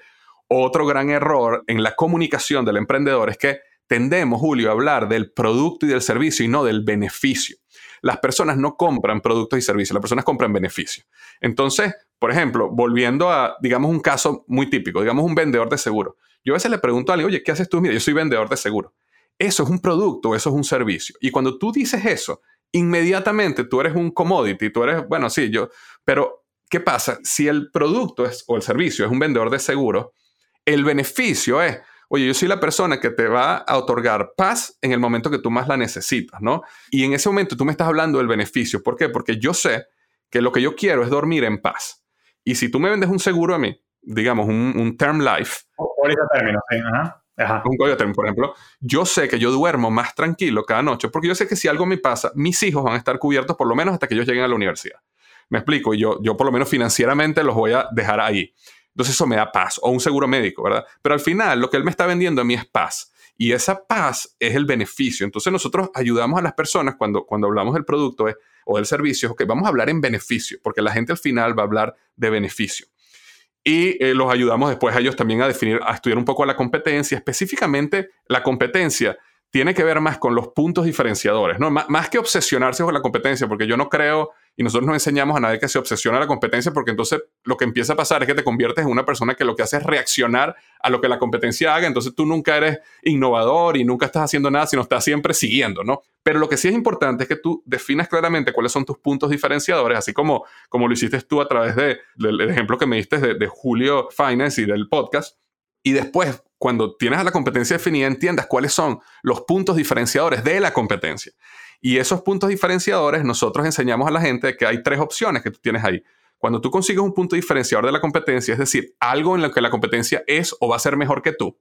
otro gran error en la comunicación del emprendedor es que tendemos, Julio, a hablar del producto y del servicio y no del beneficio. Las personas no compran productos y servicios, las personas compran beneficio. Entonces, por ejemplo, volviendo a, digamos, un caso muy típico, digamos, un vendedor de seguro. Yo a veces le pregunto a alguien, oye, ¿qué haces tú? Mira, yo soy vendedor de seguro. Eso es un producto, eso es un servicio. Y cuando tú dices eso, inmediatamente tú eres un commodity, tú eres, bueno, sí, yo, pero ¿qué pasa? Si el producto es, o el servicio es un vendedor de seguro, el beneficio es, oye, yo soy la persona que te va a otorgar paz en el momento que tú más la necesitas, ¿no? Y en ese momento tú me estás hablando del beneficio. ¿Por qué? Porque yo sé que lo que yo quiero es dormir en paz. Y si tú me vendes un seguro a mí, digamos, un, term life. Término, sí. Ajá un por ejemplo, yo sé que yo duermo más tranquilo cada noche porque yo sé que si algo me pasa, mis hijos van a estar cubiertos por lo menos hasta que ellos lleguen a la universidad. Me explico, y yo, yo por lo menos financieramente los voy a dejar ahí. Entonces eso me da paz, o un seguro médico, ¿verdad? Pero al final lo que él me está vendiendo a mí es paz. Y esa paz es el beneficio. Entonces nosotros ayudamos a las personas cuando, cuando hablamos del producto o del servicio, que vamos a hablar en beneficio, porque la gente al final va a hablar de beneficio y eh, los ayudamos después a ellos también a definir, a estudiar un poco la competencia, específicamente la competencia tiene que ver más con los puntos diferenciadores, ¿no? más que obsesionarse con la competencia, porque yo no creo y nosotros no enseñamos a nadie que se obsesione a la competencia porque entonces lo que empieza a pasar es que te conviertes en una persona que lo que hace es reaccionar a lo que la competencia haga. Entonces tú nunca eres innovador y nunca estás haciendo nada, sino estás siempre siguiendo, ¿no? Pero lo que sí es importante es que tú definas claramente cuáles son tus puntos diferenciadores, así como, como lo hiciste tú a través de, del ejemplo que me diste de, de Julio Finance y del podcast. Y después, cuando tienes a la competencia definida, entiendas cuáles son los puntos diferenciadores de la competencia. Y esos puntos diferenciadores, nosotros enseñamos a la gente que hay tres opciones que tú tienes ahí. Cuando tú consigues un punto diferenciador de la competencia, es decir, algo en lo que la competencia es o va a ser mejor que tú,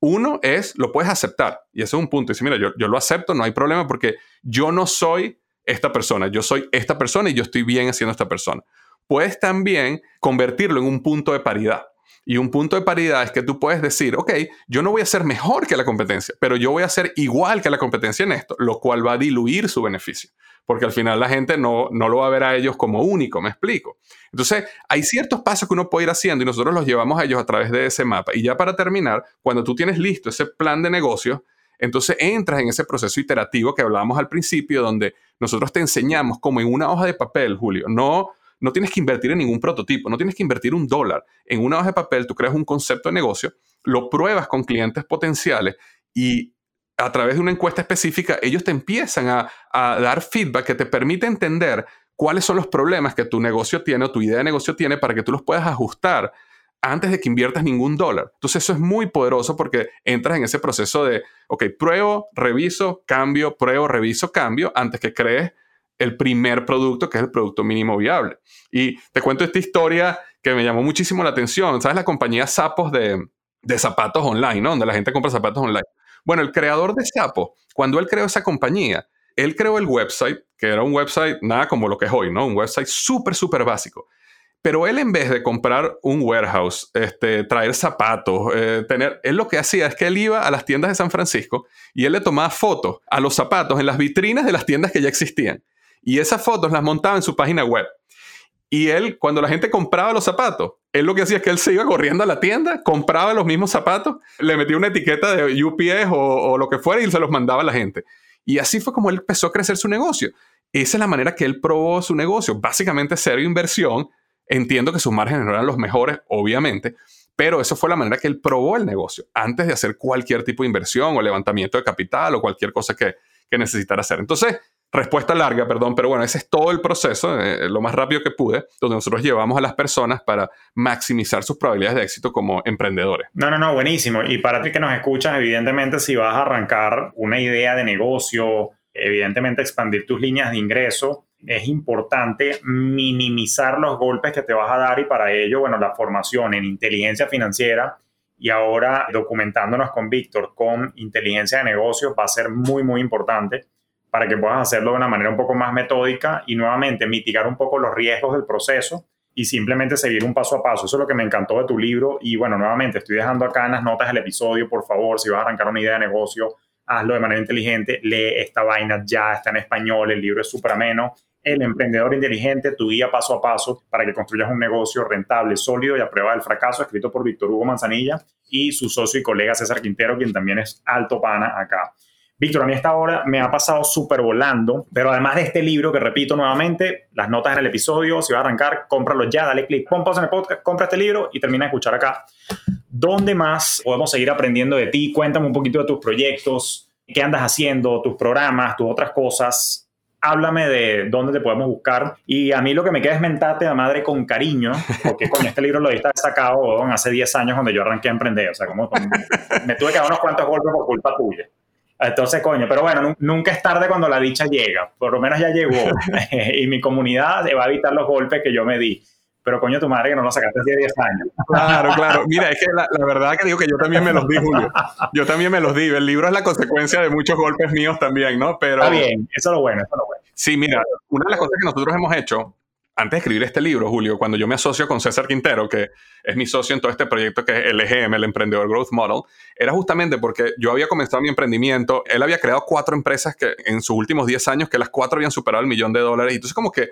uno es, lo puedes aceptar. Y ese es un punto. Dice, mira, yo, yo lo acepto, no hay problema porque yo no soy esta persona, yo soy esta persona y yo estoy bien haciendo esta persona. Puedes también convertirlo en un punto de paridad. Y un punto de paridad es que tú puedes decir, ok, yo no voy a ser mejor que la competencia, pero yo voy a ser igual que la competencia en esto, lo cual va a diluir su beneficio, porque al final la gente no, no lo va a ver a ellos como único, me explico. Entonces, hay ciertos pasos que uno puede ir haciendo y nosotros los llevamos a ellos a través de ese mapa. Y ya para terminar, cuando tú tienes listo ese plan de negocio, entonces entras en ese proceso iterativo que hablábamos al principio, donde nosotros te enseñamos como en una hoja de papel, Julio, no no tienes que invertir en ningún prototipo, no tienes que invertir un dólar. En una hoja de papel tú creas un concepto de negocio, lo pruebas con clientes potenciales y a través de una encuesta específica ellos te empiezan a, dar feedback que te permite entender cuáles son los problemas que tu negocio tiene o tu idea de negocio tiene para que tú los puedas ajustar antes de que inviertas ningún dólar. Entonces eso es muy poderoso porque entras en ese proceso de, ok, pruebo, reviso, cambio, pruebo, reviso, cambio, antes que crees el primer producto, que es el producto mínimo viable. Y te cuento esta historia que me llamó muchísimo la atención. ¿Sabes la compañía Sapos de, zapatos online, ¿no? Donde la gente compra zapatos online. Bueno, el creador de Sapos, cuando él creó esa compañía, él creó el website, que era un website nada como lo que es hoy, ¿no? Un website súper, súper básico. Pero él en vez de comprar un warehouse, este, traer zapatos, eh, tener, él lo que hacía es que él iba a las tiendas de San Francisco y él le tomaba fotos a los zapatos en las vitrinas de las tiendas que ya existían y esas fotos las montaba en su página web. Y él, cuando la gente compraba los zapatos, él lo que hacía es que él se iba corriendo a la tienda, compraba los mismos zapatos, le metía una etiqueta de UPS o, lo que fuera y se los mandaba a la gente. Y así fue como él empezó a crecer su negocio. Esa es la manera que él probó su negocio. Básicamente cero inversión. Entiendo que sus márgenes no eran los mejores, obviamente, pero eso fue la manera que él probó el negocio antes de hacer cualquier tipo de inversión o levantamiento de capital o cualquier cosa que, que necesitara hacer. Entonces, respuesta larga, perdón, pero bueno, ese es todo el proceso, eh, lo más rápido que pude, donde nosotros llevamos a las personas para maximizar sus probabilidades de éxito como emprendedores. No, no, no, buenísimo. Y para ti que nos escuchas, evidentemente, si vas a arrancar una idea de negocio, evidentemente expandir tus líneas de ingreso, es importante minimizar los golpes que te vas a dar y para ello, bueno, la formación en inteligencia financiera y ahora documentándonos con Víctor con inteligencia de negocios va a ser muy, muy importante para que puedas hacerlo de una manera un poco más metódica y nuevamente mitigar un poco los riesgos del proceso y simplemente seguir un paso a paso. Eso es lo que me encantó de tu libro y bueno, nuevamente estoy dejando acá en las notas del episodio, por favor, si vas a arrancar una idea de negocio, hazlo de manera inteligente, lee esta vaina ya, está en español, el libro es súper ameno. El emprendedor inteligente, tu guía paso a paso para que construyas un negocio rentable, sólido y a prueba del fracaso, escrito por Víctor Hugo Manzanilla y su socio y colega César Quintero, quien también es alto pana acá. Víctor, a mí esta hora me ha pasado súper volando, pero además de este libro que repito nuevamente, las notas en el episodio, si va a arrancar, cómpralo ya, dale clic, pon pausa en el podcast, compra este libro y termina de escuchar acá. ¿Dónde más podemos seguir aprendiendo de ti? Cuéntame un poquito de tus proyectos, qué andas haciendo, tus programas, tus otras cosas. Háblame de dónde te podemos buscar. Y a mí lo que me queda es mentarte a madre con cariño, porque con este libro lo he sacado hace 10 años cuando yo arranqué a emprender. O sea, como, me tuve que dar unos cuantos golpes por culpa tuya. Entonces, coño, pero bueno, nunca es tarde cuando la dicha llega. Por lo menos ya llegó. [LAUGHS] [LAUGHS] y mi comunidad va a evitar los golpes que yo me di. Pero coño, tu madre que no lo sacaste hace 10 años. Claro, claro. Mira, es que la, verdad que digo que yo también me los di, Julio. Yo también me los di. El libro es la consecuencia de muchos golpes míos también, ¿no? Pero... Está bien, eso es lo bueno, eso es lo bueno. Sí, mira, una de las cosas que nosotros hemos hecho antes de escribir este libro, Julio, cuando yo me asocio con César Quintero, que es mi socio en todo este proyecto que es LGM, el Emprendedor Growth Model, era justamente porque yo había comenzado mi emprendimiento, él había creado cuatro empresas que en sus últimos 10 años, que las cuatro habían superado el millón de dólares, y entonces como que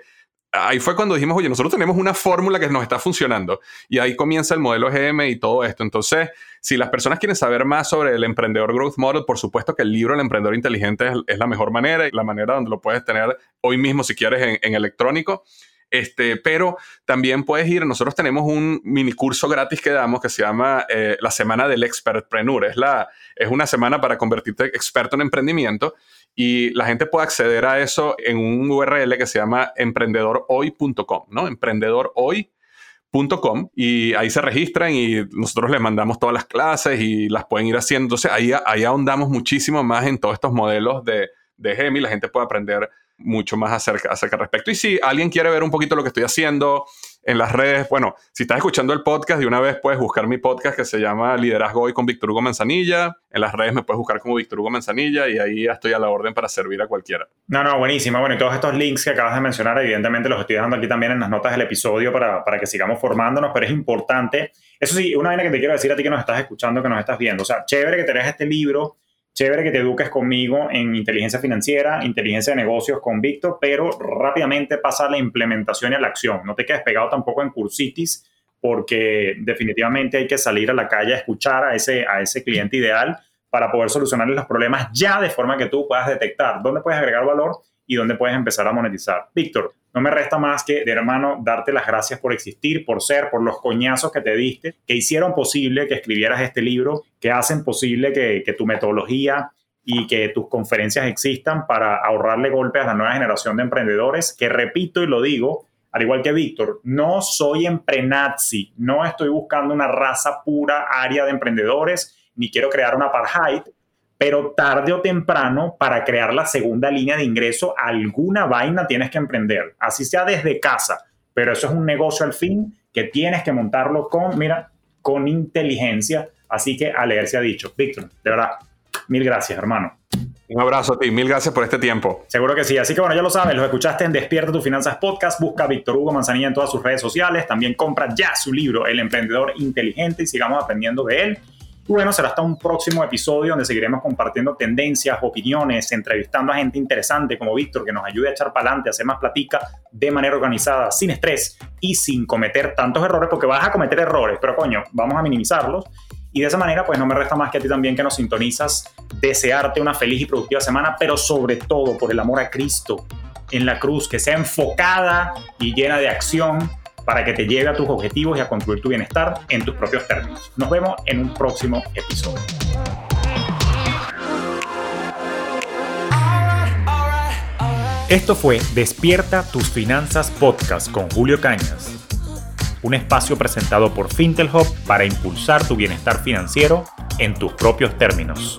ahí fue cuando dijimos, oye, nosotros tenemos una fórmula que nos está funcionando, y ahí comienza el modelo GM y todo esto. Entonces, si las personas quieren saber más sobre el Emprendedor Growth Model, por supuesto que el libro El Emprendedor Inteligente es, la mejor manera y la manera donde lo puedes tener hoy mismo si quieres en, en electrónico. Este, pero también puedes ir, nosotros tenemos un mini curso gratis que damos que se llama eh, la Semana del Expertpreneur. Es, la, es una semana para convertirte experto en emprendimiento y la gente puede acceder a eso en un URL que se llama emprendedorhoy.com, ¿no? Emprendedorhoy.com y ahí se registran y nosotros les mandamos todas las clases y las pueden ir haciendo. Entonces ahí, ahí ahondamos muchísimo más en todos estos modelos de, de GEMI. La gente puede aprender mucho más acerca, acerca al respecto. Y si alguien quiere ver un poquito lo que estoy haciendo en las redes, bueno, si estás escuchando el podcast, de una vez puedes buscar mi podcast que se llama Liderazgo Hoy con Víctor Hugo Manzanilla. En las redes me puedes buscar como Víctor Hugo Manzanilla y ahí estoy a la orden para servir a cualquiera. No, no, buenísimo. Bueno, y todos estos links que acabas de mencionar, evidentemente los estoy dejando aquí también en las notas del episodio para, para que sigamos formándonos, pero es importante. Eso sí, una vaina que te quiero decir a ti que nos estás escuchando, que nos estás viendo. O sea, chévere que tenés este libro chévere que te eduques conmigo en inteligencia financiera, inteligencia de negocios con Víctor, pero rápidamente pasa a la implementación y a la acción. No te quedes pegado tampoco en cursitis, porque definitivamente hay que salir a la calle a escuchar a ese, a ese cliente ideal para poder solucionarle los problemas ya de forma que tú puedas detectar dónde puedes agregar valor y dónde puedes empezar a monetizar. Víctor, no me resta más que, de hermano, darte las gracias por existir, por ser, por los coñazos que te diste, que hicieron posible que escribieras este libro, que hacen posible que, tu metodología y que tus conferencias existan para ahorrarle golpes a la nueva generación de emprendedores, que repito y lo digo, al igual que Víctor, no soy emprenazi, no estoy buscando una raza pura área de emprendedores, ni quiero crear una apartheid, pero tarde o temprano, para crear la segunda línea de ingreso, alguna vaina tienes que emprender, así sea desde casa, pero eso es un negocio al fin que tienes que montarlo con, mira, con inteligencia. Así que a leer se ha dicho. Víctor, de verdad, mil gracias, hermano. Un abrazo a ti, mil gracias por este tiempo. Seguro que sí. Así que bueno, ya lo sabes, lo escuchaste en Despierta tu Finanzas Podcast. Busca a Víctor Hugo Manzanilla en todas sus redes sociales. También compra ya su libro, El Emprendedor Inteligente, y sigamos aprendiendo de él. Y bueno, será hasta un próximo episodio donde seguiremos compartiendo tendencias, opiniones, entrevistando a gente interesante como Víctor que nos ayude a echar para adelante, a hacer más platica de manera organizada, sin estrés y sin cometer tantos errores, porque vas a cometer errores, pero coño, vamos a minimizarlos. Y de esa manera, pues no me resta más que a ti también que nos sintonizas, desearte una feliz y productiva semana, pero sobre todo por el amor a Cristo en la cruz, que sea enfocada y llena de acción para que te llegue a tus objetivos y a construir tu bienestar en tus propios términos. Nos vemos en un próximo episodio. Esto fue Despierta tus finanzas podcast con Julio Cañas, un espacio presentado por Fintelhub para impulsar tu bienestar financiero en tus propios términos.